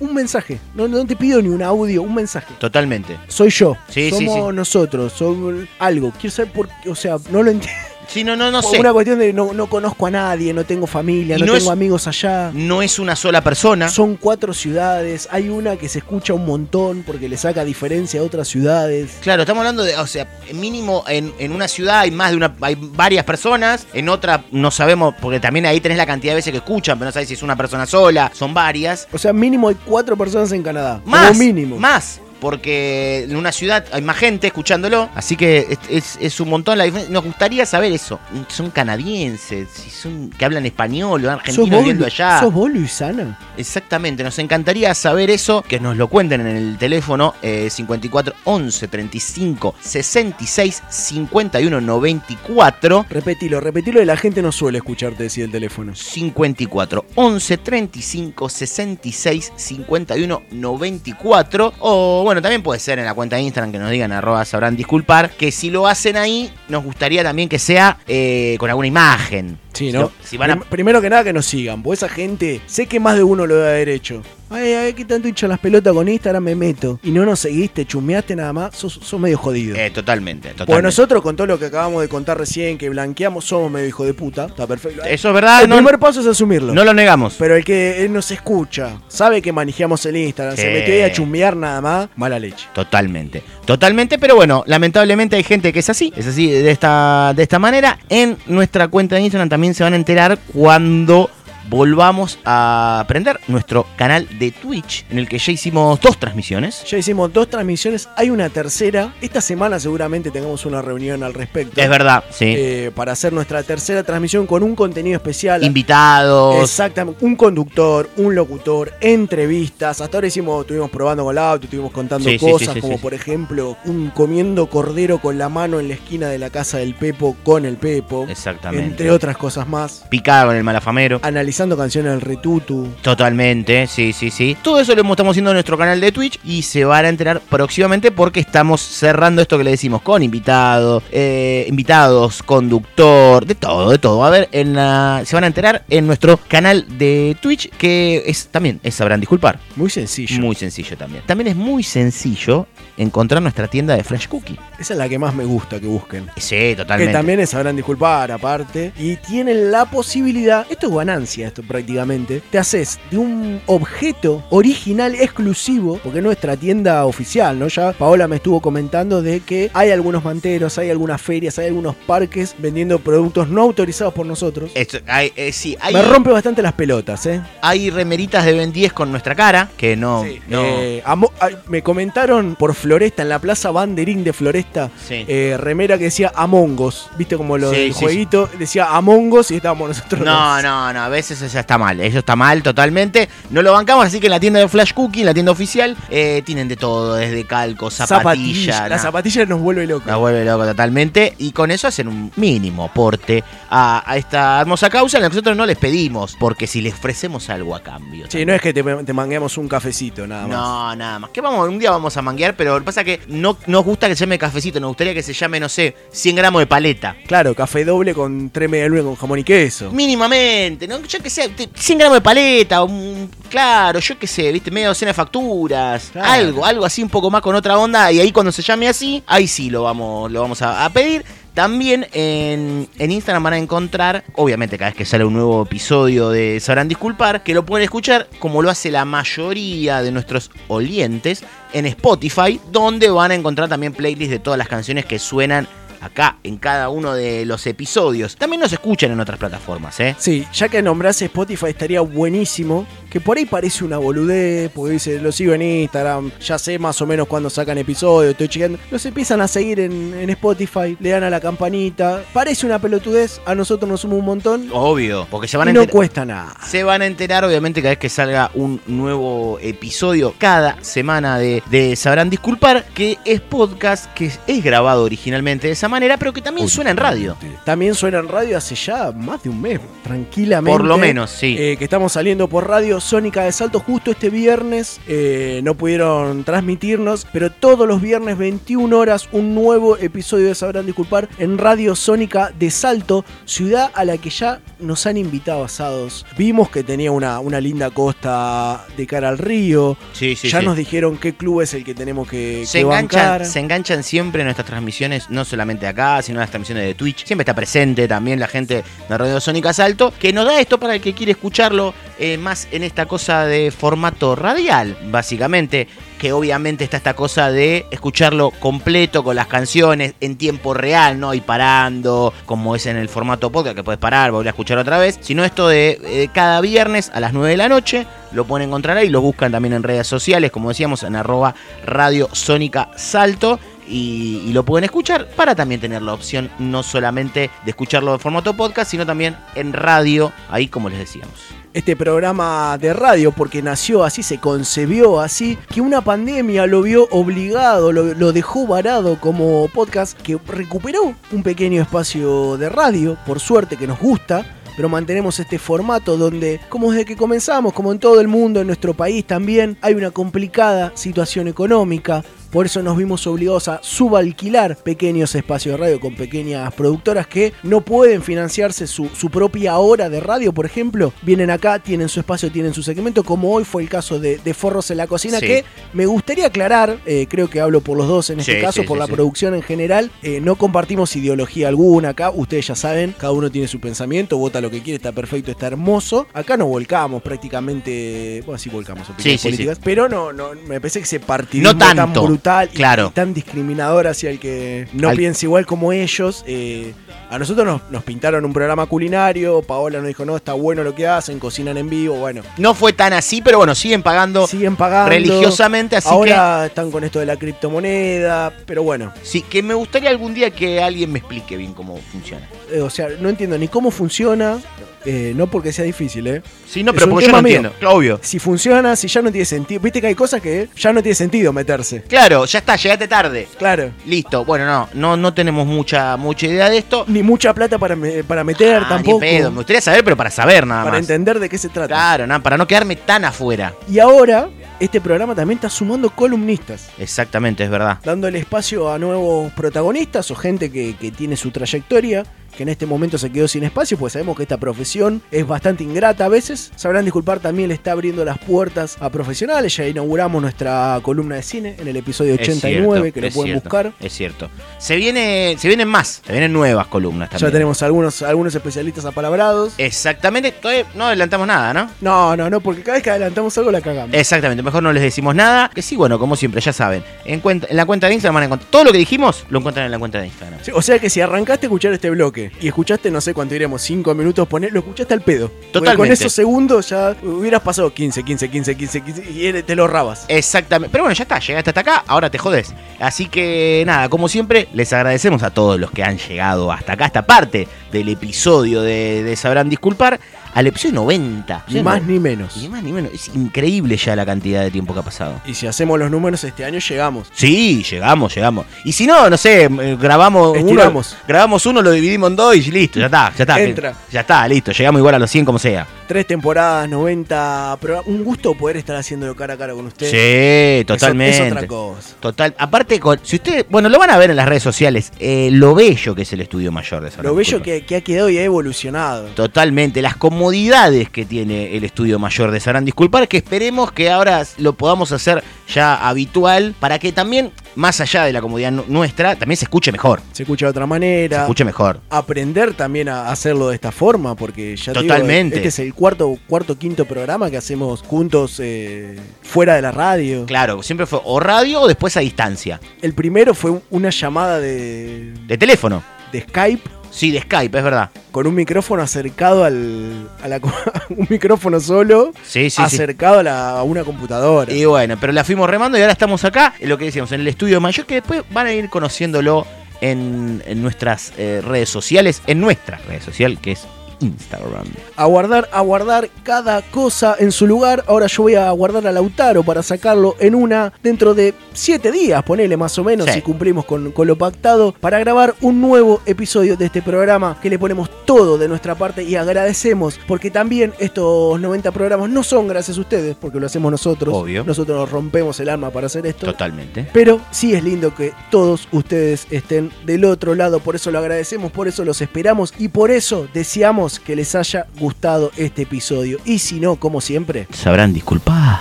un mensaje, no, no te pido ni un audio, un mensaje. Totalmente. Soy yo, Sí, sí, somos sí. nosotros, somos algo. Quiero saber por qué, o sea, no lo entiendo. Sí, no, no, no Por sé. Una cuestión de no, no conozco a nadie, no tengo familia, Y no, no tengo amigos allá. No es una sola persona. Son cuatro ciudades, hay una que se escucha un montón porque le saca diferencia a otras ciudades. Claro, estamos hablando de, o sea, mínimo en, en una ciudad hay más de una, hay varias personas, en otra no sabemos, porque también ahí tenés la cantidad de veces que escuchan, pero no sabes si es una persona sola, son varias. O sea, mínimo hay cuatro personas en Canadá. Más, Como mínimo. más. Porque en una ciudad hay más gente escuchándolo, así que es, es- es un montón la diferencia. Nos gustaría saber eso. Son canadienses, si son que hablan español, o ¿Sos argentinos viviendo allá. ¿Sos vos, Luisana? Exactamente, nos encantaría saber eso, que nos lo cuenten en el teléfono eh, 54 11 35 66 51 94. Repetilo, repetilo, y la gente no suele escucharte decir el teléfono. 54 11 35 66 51 94 o bueno también puede ser en la cuenta de Instagram que nos digan arroba sabrán disculpar que si lo hacen ahí nos gustaría también que sea eh, con alguna imagen Sí, ¿no? lo- si van a- Prim- Primero que nada que nos sigan, porque esa gente, sé que más de uno lo debe haber hecho. Ay, ay, ¿qué tanto hincha las pelotas con Instagram? Me meto. Y no nos seguiste, chumeaste nada más, sos, sos medio jodido. eh, totalmente, totalmente. Porque nosotros con todo lo que acabamos de contar recién, que blanqueamos, somos medio hijo de puta. Está perfecto. Eso es verdad, El no- primer paso es asumirlo. no lo negamos Pero el que eh, nos escucha, sabe que manejamos el Instagram, se metió ahí a chumbear nada más, mala leche. Totalmente, totalmente, pero bueno, lamentablemente hay gente que es así, es así de esta, de esta manera. En nuestra cuenta de Instagram también se van a enterar cuando volvamos a aprender nuestro canal de Twitch, en el que ya hicimos dos transmisiones. Ya hicimos dos transmisiones, hay una tercera. Esta semana seguramente tengamos una reunión al respecto. Es verdad, sí. Eh, para hacer nuestra tercera transmisión con un contenido especial. Invitados. Exactamente, un conductor, un locutor, entrevistas. Hasta ahora hicimos, estuvimos probando con el auto, estuvimos contando Sí, cosas, sí, sí, como por ejemplo, un comiendo cordero con la mano en la esquina de la casa del Pepo con el Pepo. Exactamente. Entre otras cosas más. Picada con el malafamero. Analizando canciones del Retutu. Totalmente, sí, sí, sí. Todo eso lo estamos haciendo en nuestro canal de Twitch y se van a enterar próximamente porque estamos cerrando esto que le decimos con invitados, eh, invitados, conductor, de todo, de todo. A ver, en la, se van a enterar en nuestro canal de Twitch que es también, es sabrán disculpar. Muy sencillo. Muy sencillo también. También es muy sencillo encontrar nuestra tienda de Flash Cookie. Esa es la que más me gusta que busquen. Sí, totalmente. Que también es sabrán disculpar, aparte. Y tienen la posibilidad, esto es ganancia, esto prácticamente. Te haces de un objeto original, exclusivo, porque es nuestra tienda oficial, ¿no? Ya Paola me estuvo comentando de que hay algunos manteros, hay algunas ferias, hay algunos parques vendiendo productos no autorizados por nosotros. Esto, hay, eh, sí, hay, Me rompe bastante las pelotas, ¿eh? hay remeritas de Ben 10 con nuestra cara que no. no Eh, ay, me comentaron por Floresta, en la plaza Banderín de Floresta, Sí. eh, remera que decía Among Us. ¿Viste como lo Sí, del sí, jueguito? Decía Among Us y estábamos nosotros. No, dos. no, no, a veces eso está mal, eso está mal totalmente. No lo bancamos, así que en la tienda de Flash Cookie, en la tienda oficial, eh, tienen de todo, desde calco, zapatilla. Zapatilla. La nah, zapatilla nos vuelve loco. La vuelve loco totalmente. Y con eso hacen un mínimo aporte a, a esta hermosa causa. La que nosotros no les pedimos, porque si les ofrecemos algo a cambio. Sí, no es que te, te manguemos un cafecito, nada más. No, nada más. Que vamos, un día vamos a manguear, pero lo que pasa es que no nos gusta que se llame cafecito, nos gustaría que se llame, no sé, 100 gramos de paleta. Claro, café doble con tres media luna con jamón y queso. Mínimamente, ¿no? Yo que sé, te- 100 gramos de paleta, un- claro, yo que sé, viste, media docena de facturas, Claro. algo, algo así un poco más con otra onda, y ahí cuando se llame así, ahí sí lo vamos, lo vamos a, a pedir. También en, Instagram van a encontrar, obviamente cada vez que sale un nuevo episodio de Sabrán Disculpar, que lo pueden escuchar como lo hace la mayoría de nuestros oyentes en Spotify, donde van a encontrar también playlists de todas las canciones que suenan acá en cada uno de los episodios. También nos escuchan en otras plataformas, ¿eh? Sí, ya que nombrás Spotify estaría buenísimo, que por ahí parece una boludez, porque dice, lo sigo en Instagram, ya sé más o menos cuándo sacan episodios, estoy chequeando. Los empiezan a seguir en, en Spotify, le dan a la campanita, parece una pelotudez, a nosotros nos suma un montón. Obvio, porque se van a y no cuesta nada. Se van a enterar, obviamente, cada vez que salga un nuevo episodio cada semana de, de Sabrán Disculpar, que es podcast, que es, es grabado originalmente de esa manera, pero que también suena en radio. También suena en radio hace ya más de un mes, tranquilamente. Por lo menos, sí. Eh, que estamos saliendo por Radio Sónica de Salto justo este viernes. Eh, no pudieron transmitirnos, pero todos los viernes 21 horas un nuevo episodio de Sabrán Disculpar en Radio Sónica de Salto, ciudad a la que ya nos han invitado asados. Vimos que tenía una, una linda costa de cara al río. Sí, sí, ya sí. nos dijeron qué club es el que tenemos que, Se que enganchan, bancar. se enganchan siempre en nuestras transmisiones, no solamente acá, sino en las transmisiones de Twitch. Siempre está presente también la gente de Radio Sónica Salto, que nos da esto para el que quiere escucharlo eh, más en esta cosa de formato radial, básicamente. Que obviamente está esta cosa de escucharlo completo con las canciones en tiempo real, no y parando, como es en el formato podcast, que puedes parar, volver a escuchar otra vez. Sino esto de eh, cada viernes a las 9 de la noche, lo pueden encontrar ahí, lo buscan también en redes sociales, como decíamos, en arroba Radio Sónica Salto. Y, lo pueden escuchar para también tener la opción no solamente de escucharlo en formato podcast, sino también en radio, ahí como les decíamos. este programa de radio porque nació así, se concebió así, que una pandemia lo vio obligado, lo dejó varado como podcast, que recuperó un pequeño espacio de radio, por suerte que nos gusta. Pero mantenemos este formato donde, como desde que comenzamos, como en todo el mundo, en nuestro país también, hay una complicada situación económica. Por eso nos vimos obligados a subalquilar pequeños espacios de radio con pequeñas productoras que no pueden financiarse su, su propia hora de radio, por ejemplo. Vienen acá, tienen su espacio, tienen su segmento, como hoy fue el caso de, de Forros en la Cocina, Sí. que me gustaría aclarar, eh, creo que hablo por los dos en este Sí, caso, sí, por la producción en general. Eh, no compartimos ideología alguna acá, ustedes ya saben, cada uno tiene su pensamiento, vota lo que quiere, está perfecto, está hermoso. Acá no volcamos prácticamente, bueno, sí volcamos opiniones Sí, sí, sí. políticas, pero no, no, me parece que ese partidismo No tan tanto, brutal y- claro. y tan discriminador hacia el que no Al- piensa igual como ellos. eh, a nosotros nos, nos pintaron un programa culinario, Paola nos dijo, no, está bueno lo que hacen, cocinan en vivo, bueno. No fue tan así, pero bueno, siguen pagando, Siguen pagando. religiosamente, así Ahora están con esto de la criptomoneda, pero bueno. sí, que me gustaría algún día que alguien me explique bien cómo funciona. eh, o sea, no entiendo ni cómo funciona, eh, no porque sea difícil, ¿eh? Sí, no, pero porque yo no mío. entiendo, obvio. Si funciona, si ya no tiene sentido. Viste que hay cosas que ya no tiene sentido meterse. Claro, ya está, llegaste tarde. Claro. Listo, bueno, no, no, no tenemos mucha, mucha idea de esto. Ni mucha plata para, me- para meter Ah, tampoco. Ni pedo, me gustaría saber, pero para saber nada para más. entender de qué se trata. Claro, nada, para no quedarme tan afuera. Y ahora, este programa también está sumando columnistas. Exactamente, es verdad. Dándole espacio a nuevos protagonistas o gente que, que tiene su trayectoria, que en este momento se quedó sin espacio, pues sabemos que esta profesión es bastante ingrata a veces. Sabrán disculpar, también le está abriendo las puertas a profesionales. Ya inauguramos nuestra columna de cine en el episodio Es 89, cierto, que lo pueden cierto, buscar. Es cierto. Se viene, se vienen más, se vienen nuevas columnas también. Ya tenemos algunos, algunos especialistas apalabrados. Exactamente, todavía no adelantamos nada, ¿no? No, no, no, porque cada vez que adelantamos algo la cagamos. Exactamente, mejor no les decimos nada. Que sí, bueno, como siempre, ya saben. En, cuenta, en la cuenta de Instagram van a encontrar. Todo lo que dijimos lo encuentran en la cuenta de Instagram. Sí, o sea que si arrancaste a escuchar este bloque y escuchaste, no sé cuánto iremos, 5 minutos, poner, lo escuchaste al pedo. Porque Totalmente. Con esos segundos ya hubieras pasado 15, 15, 15, 15, 15 y te lo rabas. Exactamente. Pero bueno, ya está, llegaste hasta acá, ahora te jodes. Así que nada, como siempre, les agradecemos a todos los que han llegado hasta acá, esta parte del episodio de, de Sabrán Disculpar, al episodio 90. Ni más ni menos. Ni más ni menos. Es increíble ya la cantidad de tiempo que ha pasado. Y si hacemos los números este año, llegamos. Sí, llegamos, llegamos. Y si no, no sé, eh, grabamos uno, Estiramos. grabamos uno, lo dividimos en dos y listo, ya está, ya está. Entra. Ya está, listo, llegamos igual a los 100 como sea. Tres temporadas, 90 programas. Un gusto poder estar haciéndolo cara a cara con usted. Sí, totalmente. Es otra cosa. Total. Aparte, con, si usted, bueno, lo van a ver en las redes sociales, eh, lo bello que es el estudio mayor de Sabrán Lo bello que, que ha quedado y ha evolucionado. Totalmente, las comodidades que tiene el estudio mayor de Sabrán Disculpar, que esperemos que ahora lo podamos hacer ya habitual, para que también más allá de la comodidad nu- nuestra, también se escuche mejor. Se escucha de otra manera. Se escuche mejor. Aprender también a hacerlo de esta forma, porque ya te digo, Totalmente. este es el cuarto, cuarto, quinto programa que hacemos juntos eh, fuera de la radio. Claro, siempre fue o radio o después a distancia. El primero fue una llamada de, De teléfono. de Skype Sí, de Skype, es verdad. con un micrófono acercado al, a la, un micrófono solo, Sí, sí, sí. acercado A, la- a una computadora. Y bueno, pero la fuimos remando y ahora estamos acá, en lo que decíamos, en el estudio mayor, que después van a ir conociéndolo en, en nuestras eh, redes sociales, en nuestra red social, que es Instagram. a guardar, a guardar cada cosa en su lugar. Ahora yo voy a guardar a Lautaro para sacarlo en una dentro de siete días, ponele más o menos, Sí. si cumplimos con, con lo pactado, para grabar un nuevo episodio de este programa que le ponemos todo de nuestra parte y agradecemos, porque también estos 90 programas no son gracias a ustedes, porque lo hacemos nosotros. Obvio. Nosotros nos rompemos el alma para hacer esto. Totalmente. Pero sí es lindo que todos ustedes estén del otro lado, por eso lo agradecemos, por eso los esperamos y por eso deseamos que les haya gustado este episodio. Y si no, como siempre, Sabrán disculpar.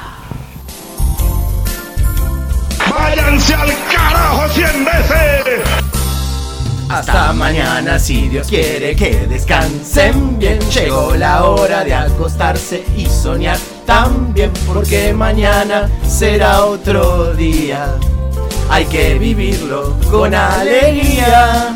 ¡Váyanse al carajo cien veces! Hasta mañana si Dios quiere que descansen bien. Llegó la hora de acostarse y soñar también porque mañana será otro día. Hay que vivirlo con alegría.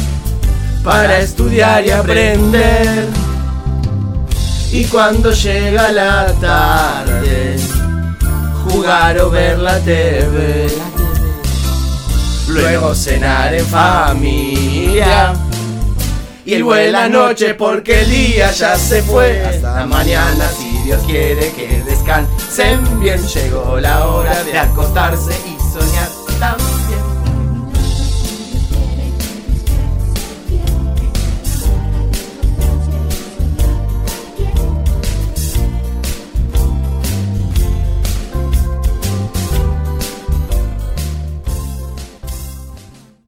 Para estudiar y aprender. Y cuando llega la tarde, jugar o ver la TV. Luego cenar en familia. Y el buena noche porque el día ya se fue. Hasta mañana si Dios quiere que descansen bien. Llegó la hora de acostarse y soñar también.